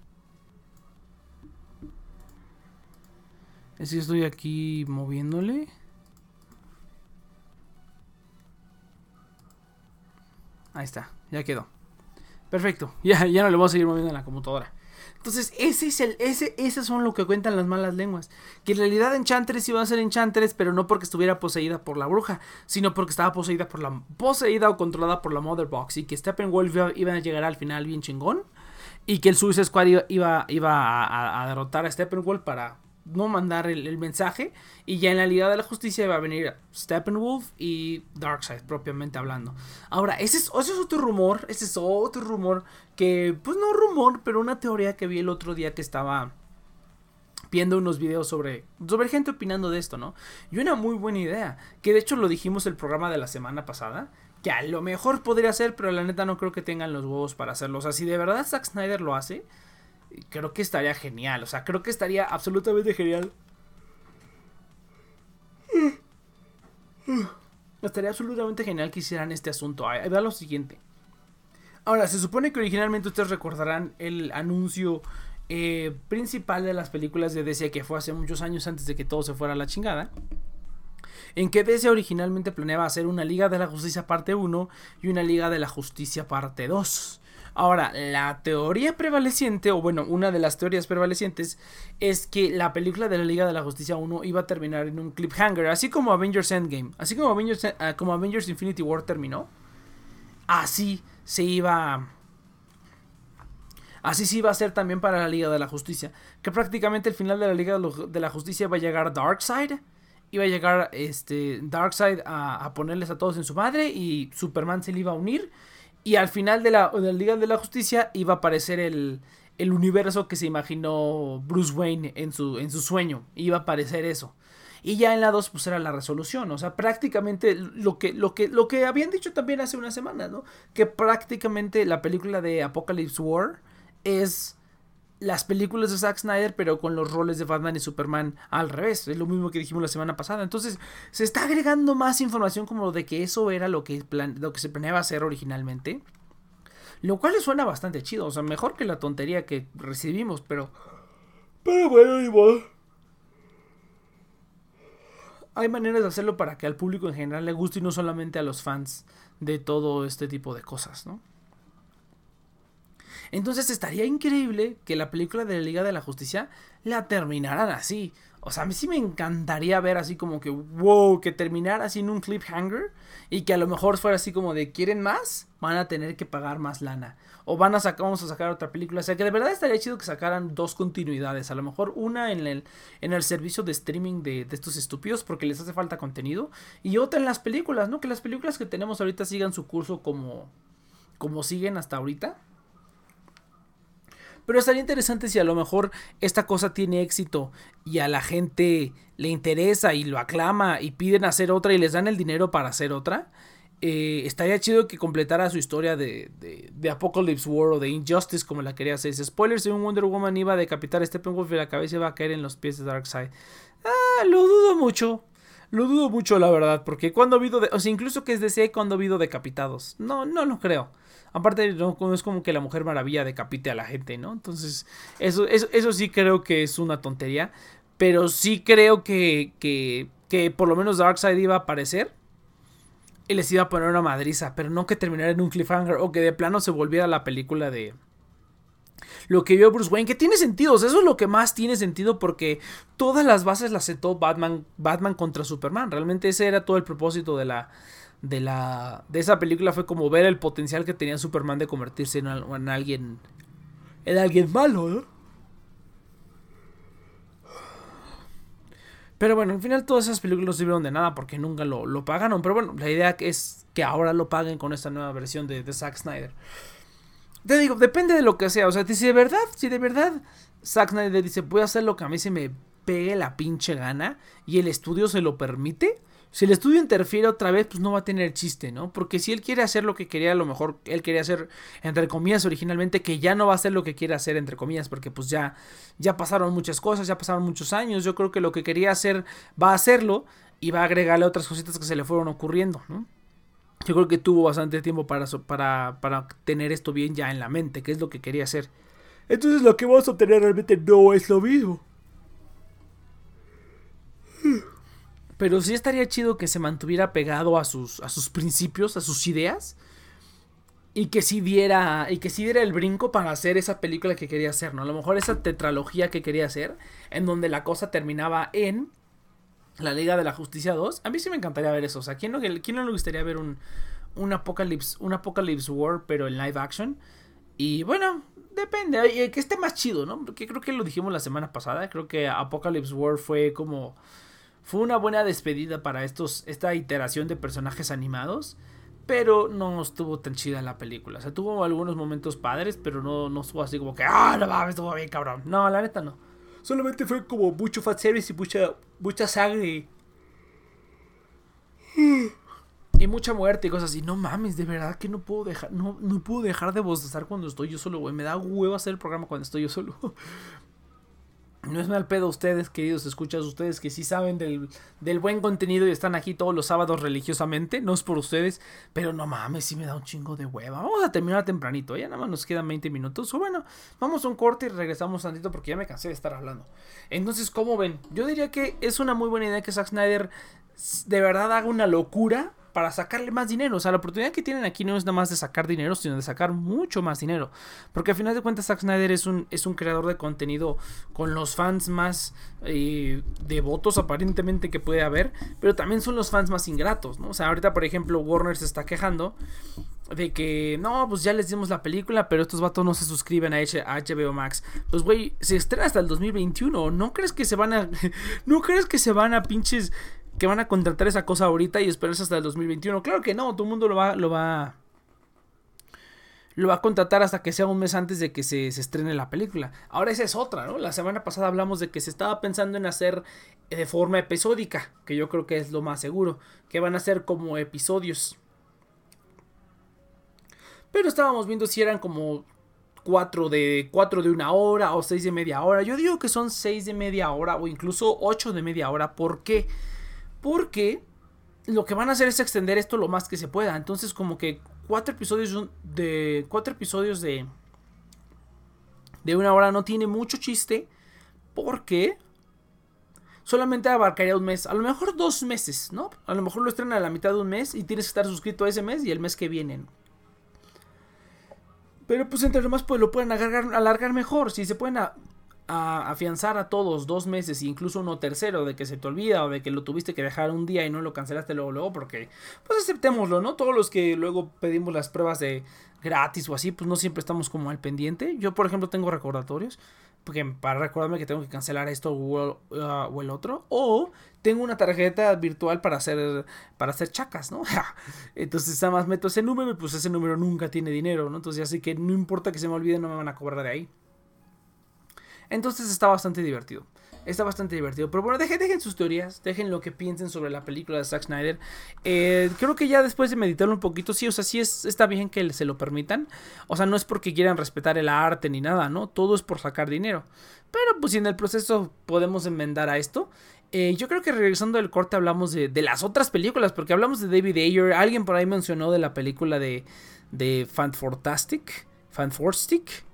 Es que estoy aquí moviéndole. Ahí está, ya quedó. Perfecto, ya, ya no le voy a seguir moviendo en la computadora. Entonces, ese es el, ese, ese son lo que cuentan las malas lenguas. Que en realidad Enchantress iba a ser Enchantress, pero no porque estuviera poseída por la bruja, sino porque estaba poseída por la. poseída o controlada por la Mother Box. Y que Steppenwolf iba, iba a llegar al final bien chingón. Y que el Suicide Squad iba, iba, a, a, derrotar a Steppenwolf para no mandar el, mensaje. Y ya en la Liga de la Justicia va a venir Steppenwolf y Darkseid, propiamente hablando. Ahora, ese es, ese es otro rumor. Ese es otro rumor que, pues no rumor, pero una teoría que vi el otro día que estaba viendo unos videos sobre, sobre gente opinando de esto, ¿no? Y una muy buena idea, que de hecho lo dijimos el programa de la semana pasada, que a lo mejor podría ser, pero la neta no creo que tengan los huevos para hacerlo. O sea, si de verdad Zack Snyder lo hace, creo que estaría genial. O sea, creo que estaría absolutamente genial. Estaría absolutamente genial que hicieran este asunto. Ahí va lo siguiente. Ahora, se supone que originalmente ustedes recordarán el anuncio eh, principal de las películas de DC que fue hace muchos años antes de que todo se fuera a la chingada. En que DC originalmente planeaba hacer una Liga de la Justicia parte 1 y una Liga de la Justicia parte 2. Ahora, la teoría prevaleciente, o bueno, una de las teorías prevalecientes, es que la película de la Liga de la Justicia 1 iba a terminar en un cliffhanger, así como Avengers Endgame, así como Avengers, ah, como Avengers Infinity War terminó. Así se iba... Así se iba a ser también para la Liga de la Justicia. Que prácticamente el final de la Liga de la Justicia va a llegar Darkseid. Iba a llegar este, Darkseid a, a ponerles a todos en su madre. Y Superman se le iba a unir. Y al final de la, Liga de la Justicia iba a aparecer el, el universo que se imaginó Bruce Wayne en su, en su sueño. Iba a aparecer eso. Y ya en la 2 pues era la resolución, o sea, prácticamente lo que, lo que, lo que habían dicho también hace una semana, ¿no? Que prácticamente la película de Apocalypse War es las películas de Zack Snyder, pero con los roles de Batman y Superman al revés. Es lo mismo que dijimos la semana pasada. Entonces, se está agregando más información como de que eso era lo que, lo que se planeaba hacer originalmente. Lo cual le suena bastante chido. O sea, mejor que la tontería que recibimos, pero. Pero bueno, igual. Hay maneras de hacerlo para que al público en general le guste y no solamente a los fans de todo este tipo de cosas, ¿no? Entonces estaría increíble que la película de la Liga de la Justicia la terminaran así. O sea, a mí sí me encantaría ver así como que, wow, que terminara así en un cliffhanger y que a lo mejor fuera así como de, ¿quieren más? Van a tener que pagar más lana. O van a sacar, vamos a sacar otra película. O sea, que de verdad estaría chido que sacaran dos continuidades. A lo mejor una en el, en el servicio de streaming de, de estos estúpidos porque les hace falta contenido. Y otra en las películas, ¿no? Que las películas que tenemos ahorita sigan su curso como, como siguen hasta ahorita. Pero estaría interesante si a lo mejor esta cosa tiene éxito y a la gente le interesa y lo aclama y piden hacer otra y les dan el dinero para hacer otra. Eh, estaría chido que completara su historia de, de, Apocalypse War o de Injustice como la quería hacer. Spoiler, si un Wonder Woman iba a decapitar a Steppenwolf y la cabeza iba a caer en los pies de Darkseid. Ah, lo dudo mucho. Lo dudo mucho, la verdad, porque cuando ha habido, de, o sea, incluso que es DC, cuando ha habido decapitados. No, no lo creo. Aparte, no, es como que la Mujer Maravilla decapite a la gente, ¿no? Entonces, eso, eso, eso sí creo que es una tontería. Pero sí creo que, que, que por lo menos Darkseid iba a aparecer y les iba a poner una madriza, pero no que terminara en un cliffhanger o que de plano se volviera la película de lo que vio Bruce Wayne, que tiene sentido, eso es lo que más tiene sentido porque todas las bases las sentó Batman, Batman contra Superman, realmente ese era todo el propósito de la de la de esa película fue como ver el potencial que tenía Superman de convertirse en, en alguien en alguien malo, ¿no? Pero bueno, al final todas esas películas no sirvieron de nada porque nunca lo, pagaron. Pero bueno, la idea es que ahora lo paguen con esta nueva versión de, de Zack Snyder. Te digo, depende de lo que sea. O sea, si de verdad, si de verdad Zack Snyder dice, voy a hacer lo que a mí se me pegue la pinche gana y el estudio se lo permite, si el estudio interfiere otra vez, pues no va a tener chiste, ¿no? Porque si él quiere hacer lo que quería, a lo mejor él quería hacer, entre comillas, originalmente, que ya no va a hacer lo que quiere hacer, entre comillas, porque pues ya, ya pasaron muchas cosas, ya pasaron muchos años. Yo creo que lo que quería hacer va a hacerlo y va a agregarle otras cositas que se le fueron ocurriendo, ¿no? Yo creo que tuvo bastante tiempo para, para, para tener esto bien ya en la mente, que es lo que quería hacer. Entonces lo que vamos a obtener realmente no es lo mismo. Pero sí estaría chido que se mantuviera pegado a sus, a sus principios, a sus ideas. Y que sí diera. Y que sí diera el brinco para hacer esa película que quería hacer, ¿no? A lo mejor esa tetralogía que quería hacer. En donde la cosa terminaba en. La Liga de la Justicia 2. A mí sí me encantaría ver eso. O sea, ¿quién no, quién no le gustaría ver un. Un Apocalypse, un Apocalypse War, pero en live action? Y bueno, depende. Que esté más chido, ¿no? Porque creo que lo dijimos la semana pasada. Creo que Apocalypse War fue como fue una buena despedida para estos, esta iteración de personajes animados. Pero no estuvo tan chida la película. O sea, tuvo algunos momentos padres, pero no, no estuvo así como que, ah, no mames, estuvo bien cabrón. No, la neta no. Solamente fue como mucho fat service y mucha, mucha sangre. Y mucha muerte y cosas así. No mames, de verdad que no puedo dejar, no, no puedo dejar de bostezar cuando estoy yo solo, güey. Me da huevo hacer el programa cuando estoy yo solo. No es mal pedo ustedes, queridos escuchas, ustedes que sí saben del, buen contenido y están aquí todos los sábados religiosamente. No es por ustedes, pero no mames, sí me da un chingo de hueva. Vamos a terminar tempranito, ya nada más nos quedan 20 minutos. O bueno, vamos a un corte y regresamos tantito porque ya me cansé de estar hablando. Entonces, ¿cómo ven? Yo diría que es una muy buena idea que Zack Snyder de verdad haga una locura para sacarle más dinero. O sea, la oportunidad que tienen aquí no es nada más de sacar dinero, sino de sacar mucho más dinero. Porque al final de cuentas Zack Snyder es un, es un creador de contenido con los fans más eh, devotos aparentemente que puede haber, pero también son los fans más ingratos, ¿no? O sea, ahorita por ejemplo Warner se está quejando de que no, pues ya les dimos la película, pero estos vatos no se suscriben a, HBO Max. Pues güey, se estrena hasta el 2021, ¿no crees que se van a no crees que se van a pinches que van a contratar esa cosa ahorita y esperarse hasta el 2021. Claro que no, todo el mundo lo va, lo va, lo va a contratar hasta que sea un mes antes de que se, estrene la película. Ahora esa es otra, ¿no? La semana pasada hablamos de que se estaba pensando en hacer de forma episódica, que yo creo que es lo más seguro, que van a ser como episodios. Pero estábamos viendo si eran como cuatro de, cuatro de una hora o seis de media hora. Yo digo que son seis de media hora o incluso ocho de media hora. ¿Por qué? Lo que van a hacer es extender esto lo más que se pueda. Entonces, como que cuatro episodios de. Cuatro episodios de. De una hora no tiene mucho chiste. Porque. Solamente abarcaría un mes. A lo mejor dos meses, ¿no? A lo mejor lo estrenan a la mitad de un mes. Y tienes que estar suscrito a ese mes y el mes que viene. Pero pues entre más pues lo pueden alargar, alargar mejor. Si se pueden a afianzar a todos dos meses, incluso uno tercero, de que se te olvida o de que lo tuviste que dejar un día y no lo cancelaste luego, luego, porque pues aceptémoslo, ¿no? Todos los que luego pedimos las pruebas de gratis o así, pues no siempre estamos como al pendiente. Yo, por ejemplo, tengo recordatorios porque para recordarme que tengo que cancelar esto o, uh, el otro. O tengo una tarjeta virtual para hacer, para hacer chacas, ¿no? Entonces nada más meto ese número y pues ese número nunca tiene dinero, ¿no? Entonces así que no importa que se me olvide, no me van a cobrar de ahí. Entonces está bastante divertido. Está bastante divertido. Pero bueno, dejen, dejen sus teorías, dejen lo que piensen sobre la película de Zack Snyder. Eh, creo que ya después de meditarlo un poquito, sí, o sea, sí es, está bien que se lo permitan. O sea, no es porque quieran respetar el arte ni nada, ¿no? Todo es por sacar dinero. Pero pues si en el proceso podemos enmendar a esto. Eh, yo creo que regresando del corte hablamos de, las otras películas, porque hablamos de David Ayer. Alguien por ahí mencionó de la película de, de Fantastic. Fantastic.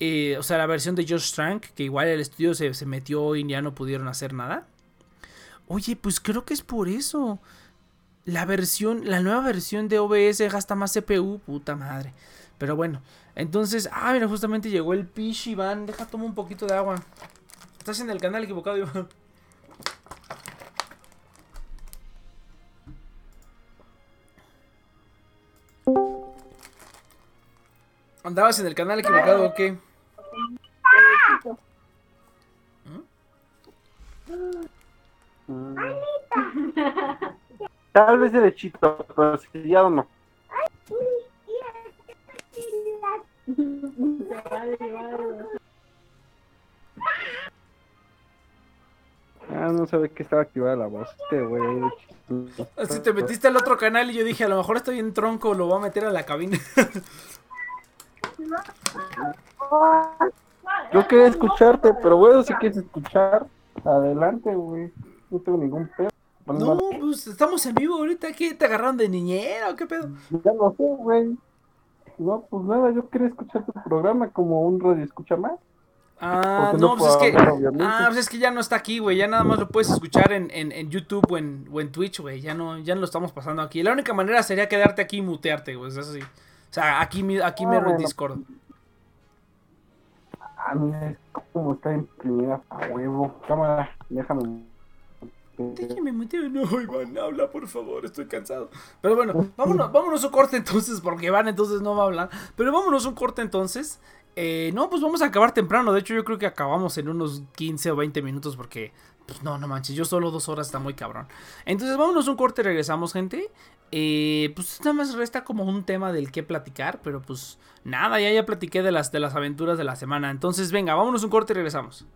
Eh, o sea, la versión de Josh Trank, que igual el estudio se, se, metió y ya no pudieron hacer nada. Oye, pues creo que es por eso. La versión, la nueva versión de OBS gasta más CPU, puta madre. Pero bueno, entonces, ah, mira, justamente llegó el Pish Iván. Deja, toma un poquito de agua. Estás en el canal equivocado. ¿Andabas en el canal equivocado o qué? Tal vez derechito, pero sellado no. Ah, no sabe que estaba activada la voz. Este güey. Así te metiste al otro canal y yo dije, a lo mejor estoy en tronco, lo voy a meter a la cabina. Yo quería escucharte, pero bueno, si quieres escuchar, adelante, güey. No tengo ningún pedo. No, pues estamos en vivo ahorita. ¿Qué te agarraron de niñera o qué pedo? Ya no sé, güey. No, pues nada, yo quería escuchar tu programa como un radio escucha más. Ah, no, pues es que. Ah, pues es que ya no está aquí, güey. Ya nada más lo puedes escuchar en, en, en YouTube o en, o en Twitch, güey. Ya no, ya no lo estamos pasando aquí. La única manera sería quedarte aquí y mutearte, güey. Eso sí. O sea, aquí, aquí me en Discord. Ah, mira, es como está imprimida a huevo. Cámara, déjame. Déjeme muteo. No, Iván, habla, por favor, estoy cansado. Pero bueno, vámonos, vámonos un corte entonces, porque Iván entonces no va a hablar. Pero vámonos un corte entonces. Eh, no, pues vamos a acabar temprano. De hecho, yo creo que acabamos en unos 15 o 20 minutos porque, pues no, no manches, yo solo dos horas está muy cabrón. Entonces, vámonos un corte regresamos, gente. Eh, pues nada más resta como un tema del que platicar, pero pues nada, ya ya platiqué de las, de las aventuras de la semana. Entonces, venga, vámonos un corte y regresamos.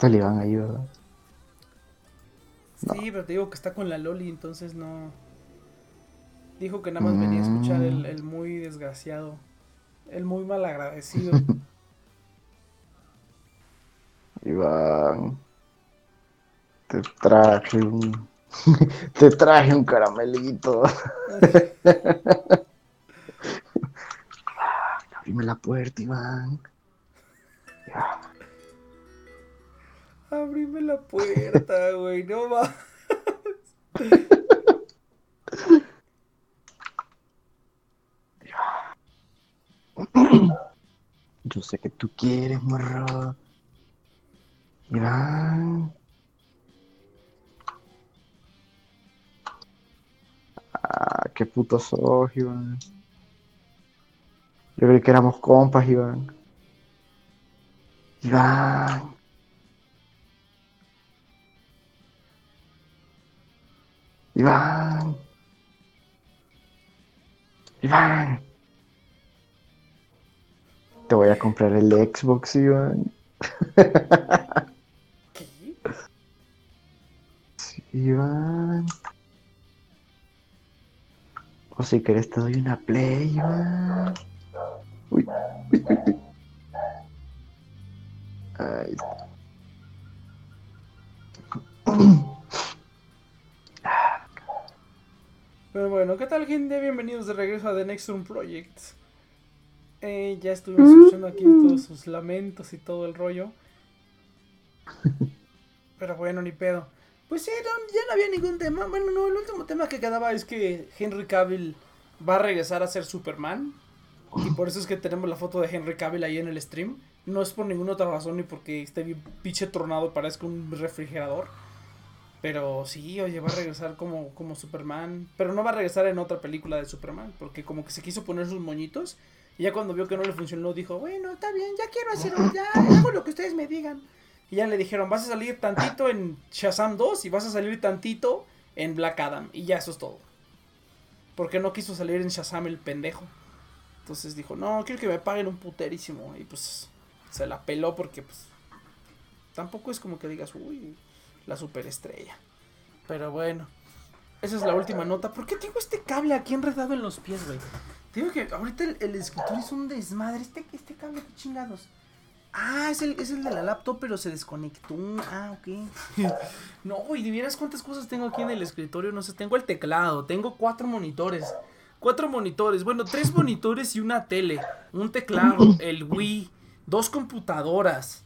El Iván ahí, ¿verdad? Sí, pero te digo que está con la Loli, entonces no. Dijo que nada más venía a escuchar el, el muy desgraciado. El muy malagradecido. Iván. Te traje un. Te traje un caramelito. Abrime la puerta, Iván. Abrime la puerta, güey, no va. Yo sé que tú quieres, morro. Iván. Ah, qué puto sos, Iván. Yo creí que éramos compas, Iván. Iván. Iván. Iván. Te voy a comprar el Xbox, Iván. ¿Qué? Iván. O si querés te doy una play, Iván. Uy. Pero bueno, ¿qué tal gente? Bienvenidos de regreso a The Next Room Project. Eh, ya estuvimos escuchando aquí todos sus lamentos y todo el rollo. Pero bueno, ni pedo. Pues sí, no- ya no había ningún tema. Bueno, no, el último tema que quedaba es que Henry Cavill va a regresar a ser Superman. Y por eso es que tenemos la foto de Henry Cavill ahí en el stream. No es por ninguna otra razón ni porque esté bien pinche tronado y parezca un refrigerador. Pero sí, oye, va a regresar como, como Superman. Pero no va a regresar en otra película de Superman. Porque como que se quiso poner sus moñitos. Y ya cuando vio que no le funcionó, dijo, bueno, está bien, ya quiero hacerlo, ya hago lo que ustedes me digan. Y ya le dijeron, vas a salir tantito en Shazam 2 y vas a salir tantito en Black Adam. Y ya eso es todo. Porque no quiso salir en Shazam el pendejo. Entonces dijo, no, quiero que me paguen un puterísimo. Y pues se la peló porque pues tampoco es como que digas, uy, la superestrella. Pero bueno, esa es la última nota. ¿Por qué tengo este cable aquí enredado en los pies, güey? Te digo que ahorita el, el escritorio es un desmadre. Este, este cable, qué chingados. Ah, es el, es el de la laptop, pero se desconectó. Ah, ok. no, y vieras cuántas cosas tengo aquí en el escritorio. No sé, tengo el teclado, tengo cuatro monitores. Cuatro monitores, bueno, tres monitores y una tele. Un teclado, el Wii, dos computadoras,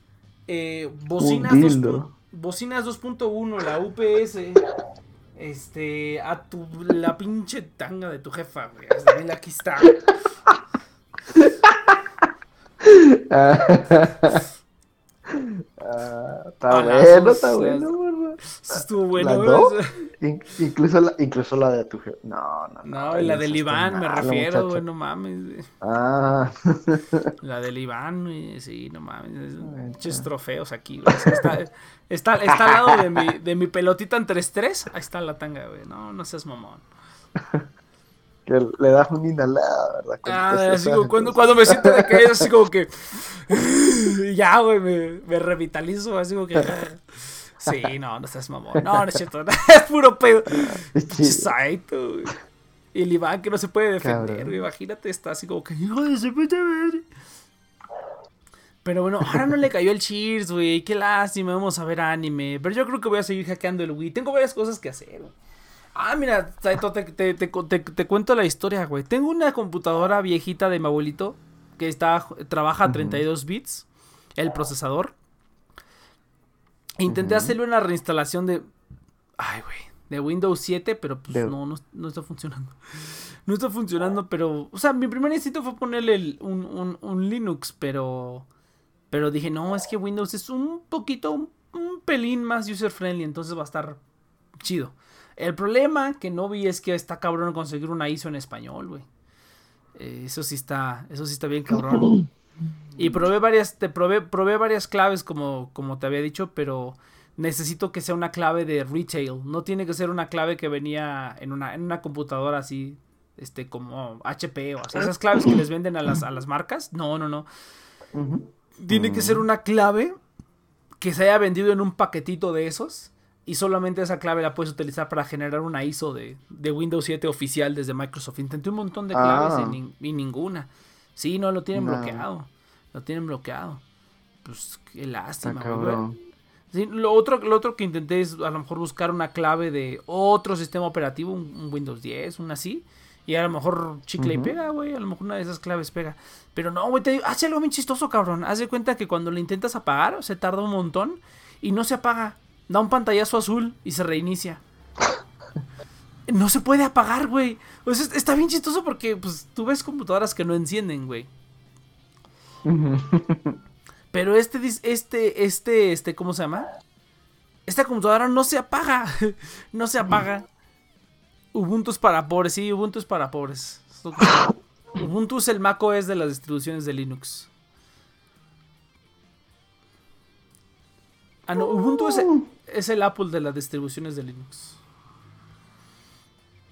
eh, bocinas, Un dos dildo. Bocinas 2.1, la UPS. Este, a tu, la pinche tanga de tu jefa, güey. Hasta Aquí está. Ah, está bueno, está bueno. Eso Estuvo bueno. La, incluso la de tu jefe. No, no, no. No, la del Iván, me malo, refiero, güey, no mames. Ah, La del Iván, güey, sí, no mames. Muchos trofeos aquí, güey. Está, está, está al lado de mi, de mi pelotita en 3-3. Ahí está la tanga, güey. No, no seas mamón. que le das un inhalado, ¿verdad? Cuando Ah, así como cuando, cuando me siento de caída, así como que. Ya, güey, me, me revitalizo, así como que. Sí, no, no seas mamón. No, no es cierto. Es puro pedo. Saito, güey. Y el Iván que no se puede defender, güey. Imagínate, está así como que. Hijo de su puta madre". Pero bueno, ahora no le cayó el Cheers, güey. Qué lástima, vamos a ver anime. Pero yo creo que voy a seguir hackeando el Wii. Tengo varias cosas que hacer, güey. Ah, mira, Saito, te, te, te, te- te cuento la historia, güey. Tengo una computadora viejita de mi abuelito que está, trabaja a 32 bits, el procesador. Intenté Ujú. hacerle una reinstalación de. Ay, güey. De Windows 7, pero pues De- no, no, no está funcionando. No está funcionando, pero. O sea, mi primer instinto fue ponerle el- un, un- un Linux, pero. Pero dije, no, es que Windows es un poquito, un, un pelín más user friendly, entonces va a estar chido. El problema que no vi es que está cabrón conseguir una ISO en español, güey. Eh, eso sí está, eso sí está bien cabrón. Y probé varias, te probé, probé varias claves como, como te había dicho, pero necesito que sea una clave de retail. No tiene que ser una clave que venía en una, en una computadora así, este, como HP o. Esas claves que les venden a las, a las marcas. No, no, no. Tiene que ser una clave que se haya vendido en un paquetito de esos. Y solamente esa clave la puedes utilizar para generar una ISO de, de Windows 7 oficial desde Microsoft. Intenté un montón de claves Ah. y, nin- y ninguna. Sí, no, lo tienen No. bloqueado. Lo tienen bloqueado. Pues qué lástima. güey. cabrón. Sí, lo, otro, lo otro que intenté es a lo mejor buscar una clave de otro sistema operativo, un, un Windows 10, un así. Y a lo mejor chicle y pega, güey. A lo mejor una de esas claves pega. Pero no, güey, te digo, hace algo bien chistoso, cabrón. Haz de cuenta que cuando lo intentas apagar, se tarda un montón y no se apaga. Da un pantallazo azul y se reinicia. No se puede apagar, güey. O sea, está bien chistoso porque, pues, tú ves computadoras que no encienden, güey. Pero este, este, este, este, ¿cómo se llama? Esta computadora no se apaga. no se apaga. Ubuntu es para pobres, sí, Ubuntu es para pobres. Ubuntu es el Mac OS de las distribuciones de Linux. Ah, no, Ubuntu es, es el Apple de las distribuciones de Linux.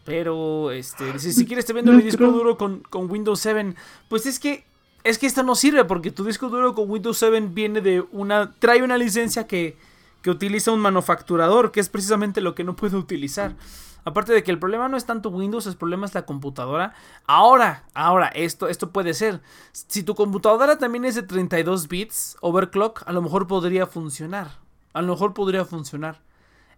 Pero, este, si, si quieres te vendo mi disco duro con, con Windows 7, pues es que, es que esto no sirve porque tu disco duro con Windows 7 viene de una, trae una licencia que, que utiliza un manufacturador, que es precisamente lo que no puedo utilizar. Aparte de que el problema no es tanto Windows, el problema es la computadora. Ahora, ahora, esto, esto puede ser. Si tu computadora también es de 32 bits, overclock, a lo mejor podría funcionar. A lo mejor podría funcionar.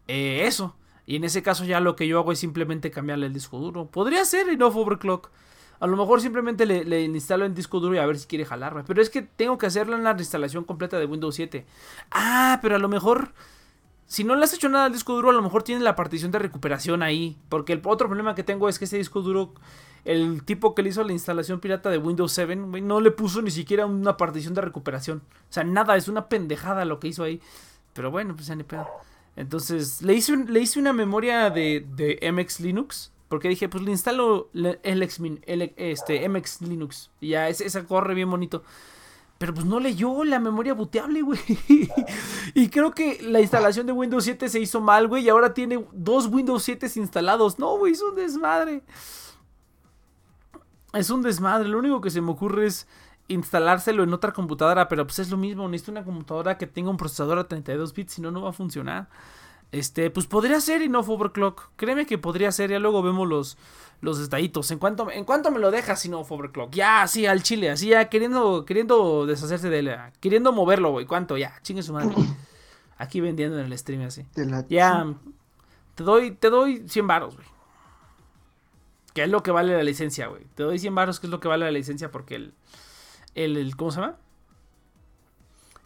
Eh, eso. Y en ese caso ya lo que yo hago es simplemente cambiarle el disco duro. Podría ser enough overclock. A lo mejor simplemente le, instalo en disco duro y a ver si quiere jalarme. Pero es que tengo que hacerlo en la reinstalación completa de Windows 7. Ah, pero a lo mejor si no le has hecho nada al disco duro, a lo mejor tiene la partición de recuperación ahí. Porque el otro problema que tengo es que ese disco duro, el tipo que le hizo la instalación pirata de Windows 7, no le puso ni siquiera una partición de recuperación. O sea, nada, es una pendejada lo que hizo ahí. Pero bueno, pues ya ni pedo. Entonces, le hice, le hice una memoria de, de MX Linux. Porque dije, pues le instalo este, MX Linux. Y ya, ese corre bien bonito. Pero pues no leyó la memoria booteable, güey. y creo que la instalación de Windows 7 se hizo mal, güey. Y ahora tiene dos Windows 7 instalados. No, güey, es un desmadre. Es un desmadre. Lo único que se me ocurre es instalárselo en otra computadora. Pero pues es lo mismo. Necesito una computadora que tenga un procesador a 32 bits. Si no, no va a funcionar. Este, pues podría ser y no overclock. Créeme que podría ser. Ya luego vemos los, los detallitos. ¿En cuánto, ¿En cuánto me lo dejas si no overclock? Ya, así al chile, así ya queriendo, queriendo deshacerse de él. Queriendo moverlo, güey. ¿Cuánto? Ya, chingue su madre. Aquí vendiendo en el stream así. Ya, te doy, te doy 100 varos, güey. Que es lo que vale la licencia, güey. Te doy 100 varos, que es lo que vale la licencia porque el, el, ¿cómo se llama?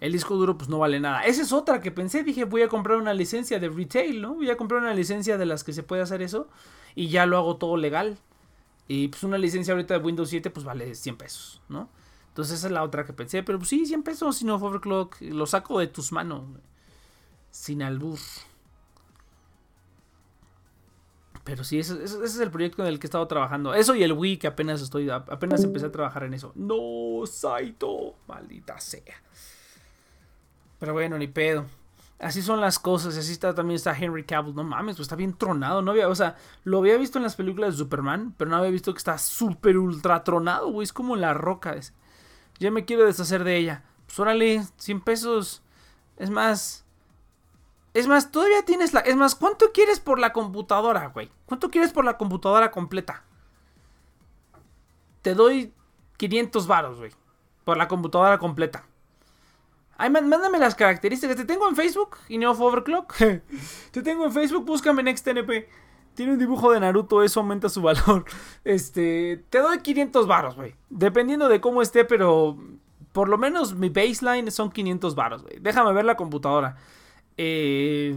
el disco duro pues no vale nada. Esa es otra que pensé, dije voy a comprar una licencia de retail, ¿no? Voy a comprar una licencia de las que se puede hacer eso y ya lo hago todo legal. Y pues una licencia ahorita de Windows 7 pues vale 100 pesos, ¿no? Entonces esa es la otra que pensé, pero pues sí, 100 pesos, si no overclock, lo saco de tus manos, sin albur. Pero sí, ese, ese, es el proyecto en el que he estado trabajando. Eso y el Wii que apenas estoy, apenas empecé a trabajar en eso. No, Saito, maldita sea. Pero bueno, ni pedo. Así son las cosas. Así está también está Henry Cavill. No mames, pues está bien tronado. No había, o sea, lo había visto en las películas de Superman, pero no había visto que está súper ultra tronado, güey. Es como la roca. Ya me quiero deshacer de ella. Pues órale, 100 pesos. Es más. Es más, todavía tienes la. Es más, ¿cuánto quieres por la computadora, güey? ¿Cuánto quieres por la computadora completa? Te doy 500 varos, güey. Por la computadora completa. Ay, mándame las características. Te tengo en Facebook, Ineof Overclock. Te tengo en Facebook, búscame NextNP. Tiene un dibujo de Naruto, eso aumenta su valor. Este, te doy 500 varos, güey. Dependiendo de cómo esté, pero por lo menos mi baseline son 500 varos, güey. Déjame ver la computadora. Eh,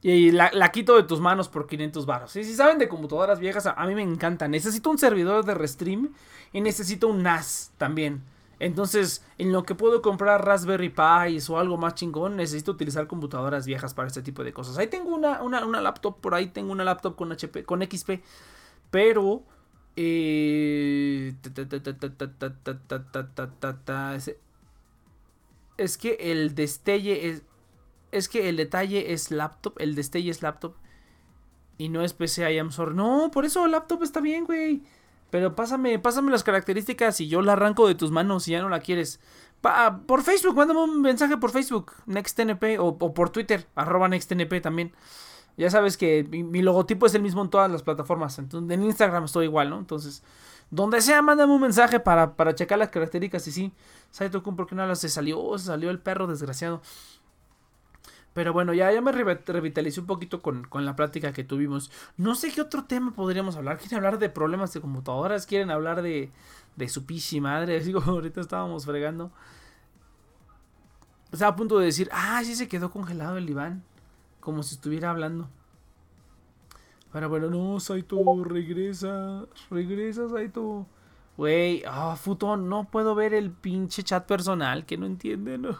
y la, quito de tus manos por 500 varos. Si saben de computadoras viejas, a, mí me encantan. Necesito un servidor de Restream y necesito un NAS también. Entonces, en lo que puedo comprar Raspberry Pi o algo más chingón, necesito utilizar computadoras viejas para este tipo de cosas. Ahí tengo una, una, una laptop, por ahí tengo una laptop con HP, con XP, pero... es que el destelle es... Es que el detalle es laptop, el destelle es laptop. Y no es PC I am sorry. No, por eso laptop está bien, güey. Pero pásame, pásame las características y yo la arranco de tus manos si ya no la quieres. por Facebook, mándame un mensaje por Facebook, NextNP, o, por Twitter, arroba NextNP también. Ya sabes que mi, logotipo es el mismo en todas las plataformas. Entonces, en Instagram estoy igual, ¿no? Entonces, donde sea, mándame un mensaje para, para checar las características. Y sí, Saito Kun, ¿por qué no hablas? Se salió, se salió el perro desgraciado. Pero bueno, ya, ya me revitalicé un poquito con, la plática que tuvimos. No sé qué otro tema podríamos hablar. ¿Quieren hablar de problemas de computadoras? ¿Quieren hablar de, de su pichi madre? Digo, ahorita estábamos fregando. Estaba a punto de decir, ah, sí se quedó congelado el Iván. Como si estuviera hablando. Pero bueno, no, Saito, regresa. Regresa, Saito. Güey, ah, futón, no puedo ver el pinche chat personal que no entienden.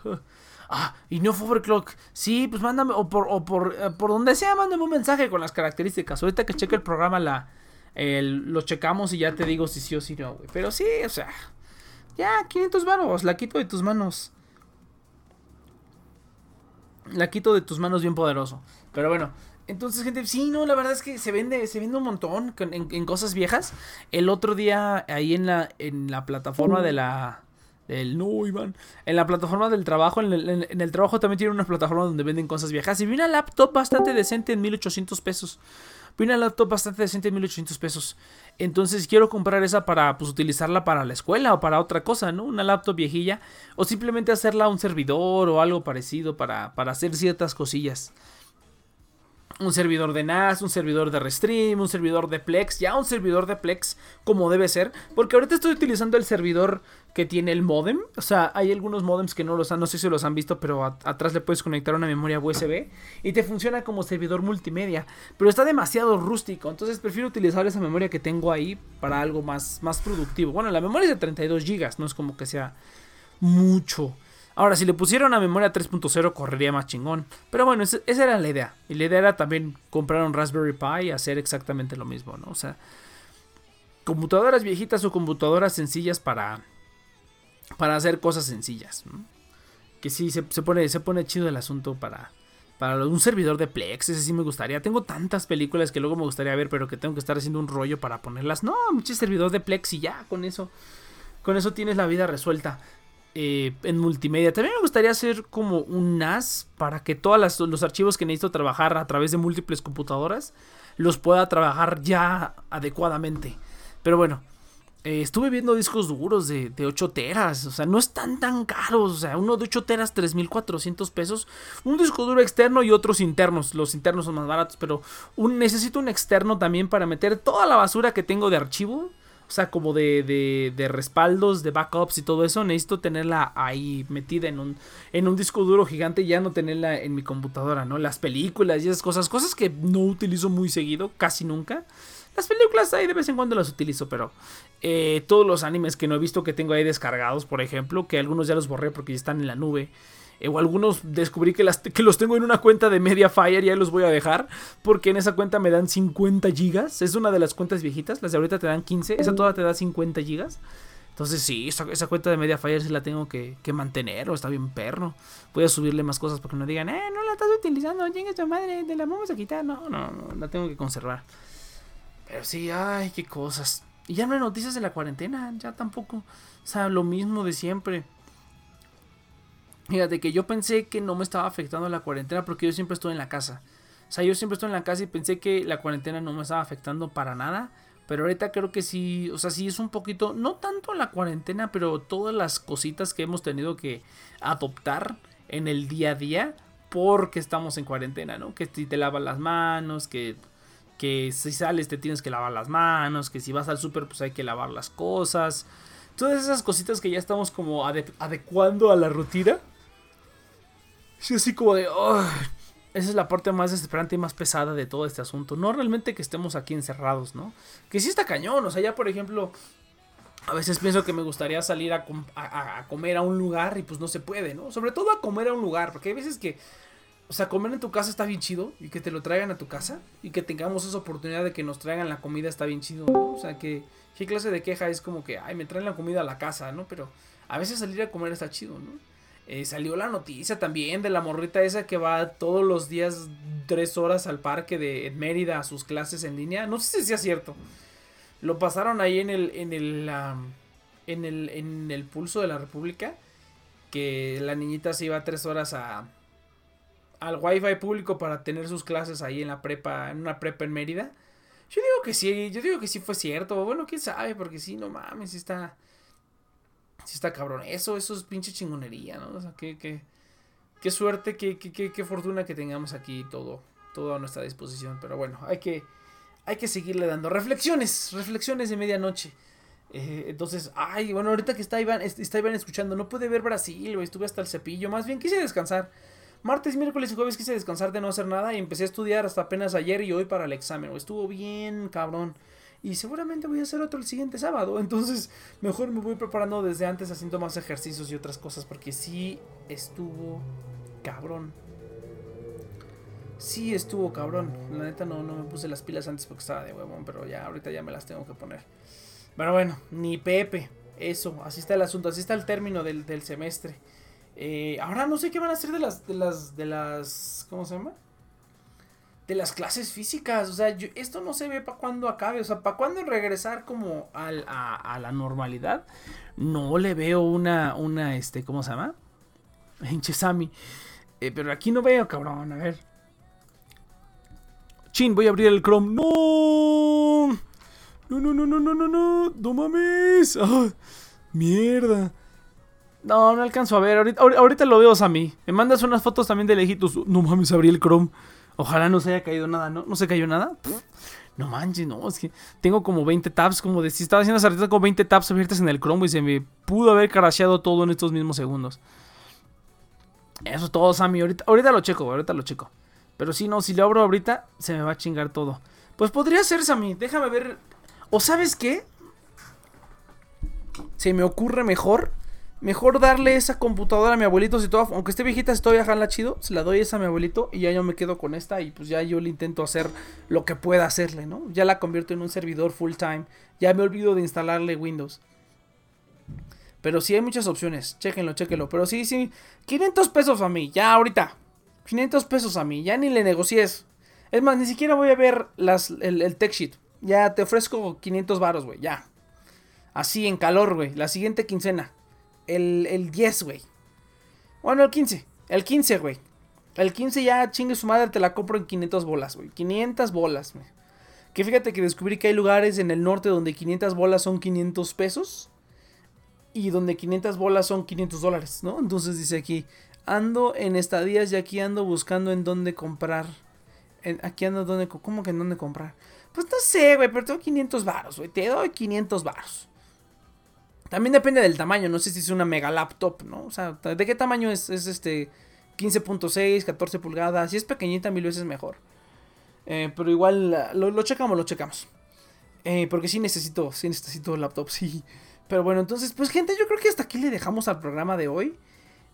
Ah, y no fue overclock. Sí, pues mándame, o por, o por, eh, por donde sea, mándame un mensaje con las características. Ahorita que cheque el programa, la, lo checamos y ya te digo si sí o si no, güey. Pero sí, o sea, ya, 500 varos, la quito de tus manos. La quito de tus manos bien poderoso. Pero bueno, entonces, gente, sí, no, la verdad es que se vende, se vende un montón en, en, cosas viejas. El otro día, ahí en la, en la plataforma de la Del no, Iván. En la plataforma del trabajo, en el, el trabajo también tiene una plataforma donde venden cosas viejas. Y vi una laptop bastante decente en 1800 pesos. Vi una laptop bastante decente en 1800 pesos. Entonces quiero comprar esa para pues, utilizarla para la escuela o para otra cosa, ¿no? Una laptop viejilla. O simplemente hacerla un servidor o algo parecido para, para hacer ciertas cosillas un servidor de NAS, un servidor de Restream, un servidor de Plex, ya un servidor de Plex como debe ser, porque ahorita estoy utilizando el servidor que tiene el modem, o sea, hay algunos modems que no los han, no sé si los han visto, pero atrás le puedes conectar una memoria USB y te funciona como servidor multimedia, pero está demasiado rústico, entonces prefiero utilizar esa memoria que tengo ahí para algo más, más productivo. Bueno, la memoria es de 32 GB, no es como que sea mucho. Ahora, si le pusiera una memoria 3.0 correría más chingón. Pero bueno, esa, esa era la idea. Y la idea era también comprar un Raspberry Pi y hacer exactamente lo mismo, ¿no? O sea, computadoras viejitas o computadoras sencillas para, para hacer cosas sencillas. Que sí, se, se pone, se pone chido el asunto para, para un servidor de Plex. Ese sí me gustaría. Tengo tantas películas que luego me gustaría ver, pero que tengo que estar haciendo un rollo para ponerlas. No, mucho servidor de Plex y ya, con eso. Con eso tienes la vida resuelta eh, en multimedia. También me gustaría hacer como un NAS para que todos los archivos que necesito trabajar a través de múltiples computadoras los pueda trabajar ya adecuadamente. Pero bueno, eh, estuve viendo discos duros de, de 8 teras. O sea, no están tan caros. O sea, uno de 8 teras, 3.400 pesos. Un disco duro externo y otros internos. Los internos son más baratos, pero necesito un externo también para meter toda la basura que tengo de archivo. O sea, como de, de, de respaldos, de backups y todo eso. Necesito tenerla ahí metida en un, en un disco duro gigante y ya no tenerla en mi computadora, ¿no? Las películas y esas cosas. Cosas que no utilizo muy seguido, casi nunca. Las películas ahí de vez en cuando las utilizo, pero eh, todos los animes que no he visto que tengo ahí descargados, por ejemplo, que algunos ya los borré porque ya están en la nube. eh, o algunos descubrí que, las, que los tengo en una cuenta de Mediafire y ahí los voy a dejar. Porque en esa cuenta me dan 50 gigas. Es una de las cuentas viejitas. Las de ahorita te dan 15. Esa toda te da 50 gigas. Entonces sí, esa, cuenta de Mediafire sí la tengo que, que mantener. O está bien perro. Voy a subirle más cosas para que no digan, eh, no la estás utilizando. Chinga tu madre, te la vamos a quitar. No, no, no, la tengo que conservar. Pero sí, ay, qué cosas. Y ya no hay noticias de la cuarentena, ya tampoco. O sea, lo mismo de siempre. Fíjate que yo pensé que no me estaba afectando la cuarentena porque yo siempre estoy en la casa. O sea, yo siempre estoy en la casa y pensé que la cuarentena no me estaba afectando para nada. Pero ahorita creo que sí, o sea, sí es un poquito, no tanto la cuarentena, pero todas las cositas que hemos tenido que adoptar en el día a día porque estamos en cuarentena, ¿no? Que si te lavas las manos, que que si sales te tienes que lavar las manos, que si vas al súper pues hay que lavar las cosas. Todas esas cositas que ya estamos como ade- adecuando a la rutina. Sí, así como de... "Ugh". esa es la parte más desesperante y más pesada de todo este asunto. No realmente que estemos aquí encerrados, ¿no? Que sí está cañón. O sea, ya por ejemplo... A veces pienso que me gustaría salir a- a comer a un lugar y pues no se puede, ¿no? Sobre todo a comer a un lugar, porque hay veces que o sea, comer en tu casa está bien chido y que te lo traigan a tu casa y que tengamos esa oportunidad de que nos traigan la comida está bien chido, ¿no? O sea, que qué clase de queja es como que, ay, me traen la comida a la casa, ¿no? Pero a veces salir a comer está chido, ¿no? Eh, salió la noticia también de la morrita esa que va todos los días tres horas al parque de Mérida a sus clases en línea. No sé si sea cierto. Lo pasaron ahí en el, en el, en el, en el pulso de la República. Que la niñita se iba tres horas a, al wifi público para tener sus clases ahí en la prepa, en una prepa en Mérida. Yo digo que sí, yo digo que sí fue cierto. Bueno, quién sabe, porque sí, no mames, está. Sí está cabrón. Eso, eso es pinche chingonería, ¿no? O sea, qué, qué, qué suerte, qué, qué, qué, fortuna que tengamos aquí todo, todo a nuestra disposición. Pero bueno, hay que, hay que seguirle dando reflexiones, reflexiones de medianoche. Eh, entonces, ay, bueno, ahorita que está Iván, est- está Iván escuchando, no pude ver Brasil, estuve hasta el cepillo. Más bien quise descansar. Martes, miércoles y jueves quise descansar de no hacer nada y empecé a estudiar hasta apenas ayer y hoy para el examen. Estuvo bien cabrón. Y seguramente voy a hacer otro el siguiente sábado. Entonces, mejor me voy preparando desde antes haciendo más ejercicios y otras cosas. Porque sí estuvo cabrón. Sí estuvo cabrón. La neta no, no me puse las pilas antes porque estaba de huevón. Pero ya ahorita ya me las tengo que poner. Pero bueno, ni Pepe. Eso, así está el asunto. Así está el término del, del semestre. Eh, ahora no sé qué van a hacer de las, de las, de las, ¿cómo se llama? de las clases físicas. O sea, esto no se ve para cuándo acabe. O sea, para cuándo regresar como al- a, la normalidad. No le veo una, una, este, ¿cómo se llama? Hinche Sammy. Eh, pero aquí no veo, cabrón. A ver. Chin, voy a abrir el Chrome. ¡No! No, no, no, no, no, no, no. No mames. Ah, mierda. No, no alcanzo a ver. Ahorita, ahor- ahorita lo veo, Sammy. Me mandas unas fotos también de lejitos. No mames, abrí el Chrome. Ojalá no se haya caído nada, ¿no? ¿No se cayó nada? No manches, no. Es que tengo como 20 tabs. Como de si estaba haciendo esa como 20 tabs abiertas en el Chrome y se me pudo haber crasheado todo en estos mismos segundos. Eso es todo, Sammy. Ahorita, lo checo, ahorita lo checo. Pero si no, si lo abro ahorita, se me va a chingar todo. Pues podría ser, Sammy. Déjame ver. ¿O sabes qué? Se me ocurre mejor. Mejor darle esa computadora a mi abuelito. Si todo, aunque esté viejita, si todavía jala chido. Se la doy esa a mi abuelito. Y ya yo me quedo con esta. Y pues ya yo le intento hacer lo que pueda hacerle, ¿no? Ya la convierto en un servidor full time. Ya me olvido de instalarle Windows. Pero sí hay muchas opciones. Chéquenlo, chéquenlo. Pero sí, sí. 500 pesos a mí. Ya ahorita. 500 pesos a mí. Ya ni le negocies. Es más, ni siquiera voy a ver las, el, tech sheet. Ya te ofrezco 500 varos, güey. Ya. Así en calor, güey. La siguiente quincena. El, el 10, güey. Bueno, el 15. El 15, güey. El 15 ya chingue su madre, te la compro en 500 bolas, güey. 500 bolas, güey. Que fíjate que descubrí que hay lugares en el norte donde 500 bolas son 500 pesos. Y donde 500 bolas son 500 dólares, ¿no? Entonces dice aquí, ando en estadías y aquí ando buscando en dónde comprar. En- aquí ando donde, ¿cómo que en dónde comprar? Pues no sé, güey, pero tengo 500 varos, güey. Te doy 500 varos. También depende del tamaño, no sé si es una mega laptop, ¿no? O sea, ¿de qué tamaño es, es este 15.6, 14 pulgadas? Si es pequeñita, mil veces mejor. Eh, pero igual, lo, checamos, lo checamos. Eh, porque sí necesito, sí necesito laptop, sí. Pero bueno, entonces, pues gente, yo creo que hasta aquí le dejamos al programa de hoy.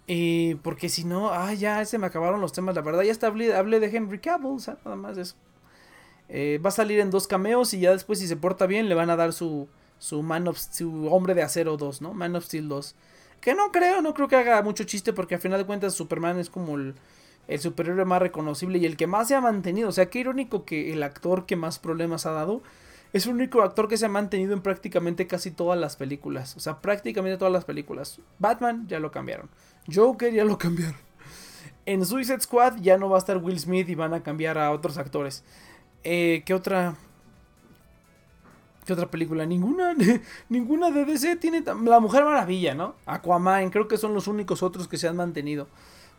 Eh, porque si no, ah, ya se me acabaron los temas, la verdad. Ya hasta hablé, de Henry Cavill, o sea, nada más eso. Va a salir en dos cameos y ya después, si se porta bien, le van a dar su, su Man su Hombre de Acero 2, ¿no? Man of Steel 2. Que no creo, no creo que haga mucho chiste porque a final de cuentas Superman es como el, el superhéroe más reconocible y el que más se ha mantenido. O sea, qué irónico que el actor que más problemas ha dado es el único actor que se ha mantenido en prácticamente casi todas las películas. O sea, prácticamente todas las películas. Batman ya lo cambiaron. Joker ya lo cambiaron. En Suicide Squad ya no va a estar Will Smith y van a cambiar a otros actores. Eh, ¿Qué otra? ¿Qué otra película? Ninguna. ninguna de DC tiene. La Mujer Maravilla, ¿no? Aquaman. Creo que son los únicos otros que se han mantenido.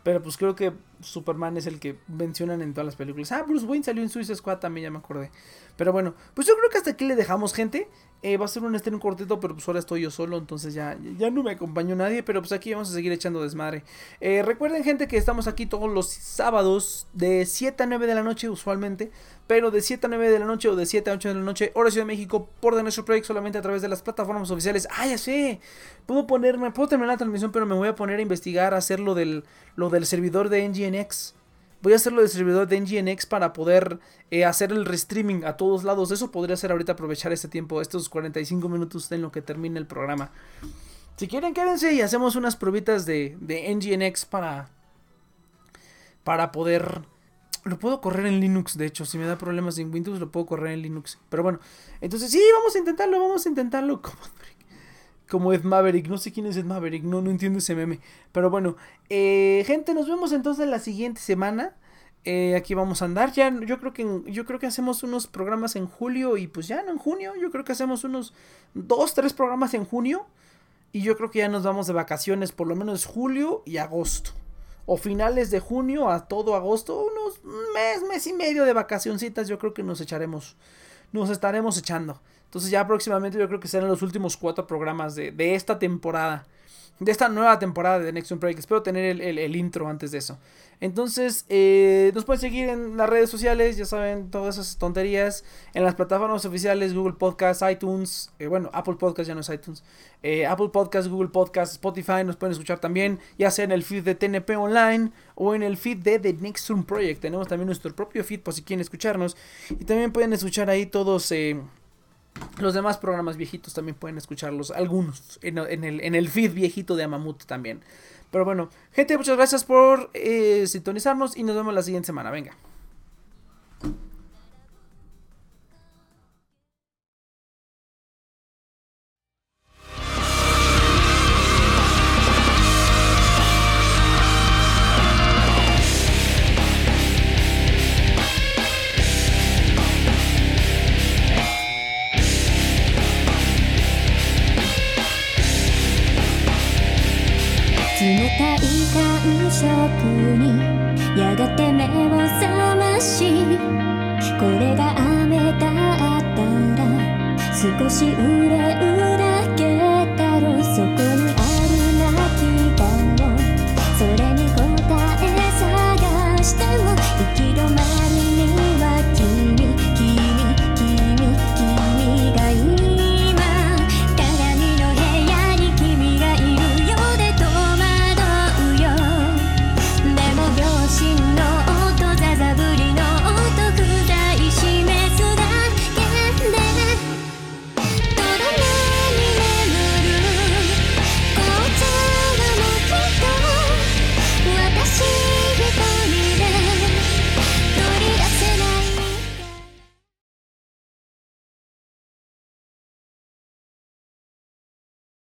Pero pues creo que Superman es el que mencionan en todas las películas. Ah, Bruce Wayne salió en Suicide Squad también, ya me acordé. Pero bueno, pues yo creo que hasta aquí le dejamos, gente. Eh, va a ser un estreno cortito, pero pues ahora estoy yo solo, entonces ya, ya no me acompañó nadie. Pero pues aquí vamos a seguir echando desmadre. Eh, recuerden, gente, que estamos aquí todos los sábados de 7 a 9 de la noche, usualmente. Pero de 7 a 9 de la noche o de 7 a 8 de la noche, hora Ciudad de México, por de nuestro proyecto solamente a través de las plataformas oficiales. Ah, ya sé. Puedo ponerme, puedo terminar la transmisión, pero me voy a poner a investigar, a hacer del, lo del servidor de NGNX. Voy a hacerlo del servidor de NGNX para poder eh, hacer el restreaming a todos lados. Eso podría ser ahorita aprovechar este tiempo, estos 45 minutos en lo que termine el programa. Si quieren, quédense y hacemos unas probitas de, de NGNX para, para poder... Lo puedo correr en Linux, de hecho, si me da problemas en Windows lo puedo correr en Linux. Pero bueno, entonces sí, vamos a intentarlo, vamos a intentarlo. Como, como Ed Maverick, no sé quién es Ed Maverick, no, no entiendo ese meme. Pero bueno, eh, gente, nos vemos entonces la siguiente semana. Eh, aquí vamos a andar. Ya, yo creo que yo creo que hacemos unos programas en julio y pues ya no en junio. Yo creo que hacemos unos dos, tres programas en junio. Y yo creo que ya nos vamos de vacaciones por lo menos julio y agosto. O finales de junio a todo agosto. Unos mes, mes y medio de vacacioncitas yo creo que nos echaremos. Nos estaremos echando. Entonces ya próximamente yo creo que serán los últimos cuatro programas de, de esta temporada. De esta nueva temporada de Next Break. Espero tener el, el- intro antes de eso. Entonces, eh, nos pueden seguir en las redes sociales, ya saben, todas esas tonterías. En las plataformas oficiales, Google Podcast, iTunes, eh, bueno, Apple Podcast ya no es iTunes. eh, Apple Podcast, Google Podcast, Spotify, nos pueden escuchar también, ya sea en el feed de TNP Online o en el feed de The Next Room Project. Tenemos también nuestro propio feed por si quieren escucharnos. Y también pueden escuchar ahí todos... los demás programas viejitos también pueden escucharlos, algunos, en, en el, en el feed viejito de Amamut también. Pero bueno, gente, muchas gracias por eh, sintonizarnos y nos vemos la siguiente semana. Venga. しこれが雨だったら少し憂う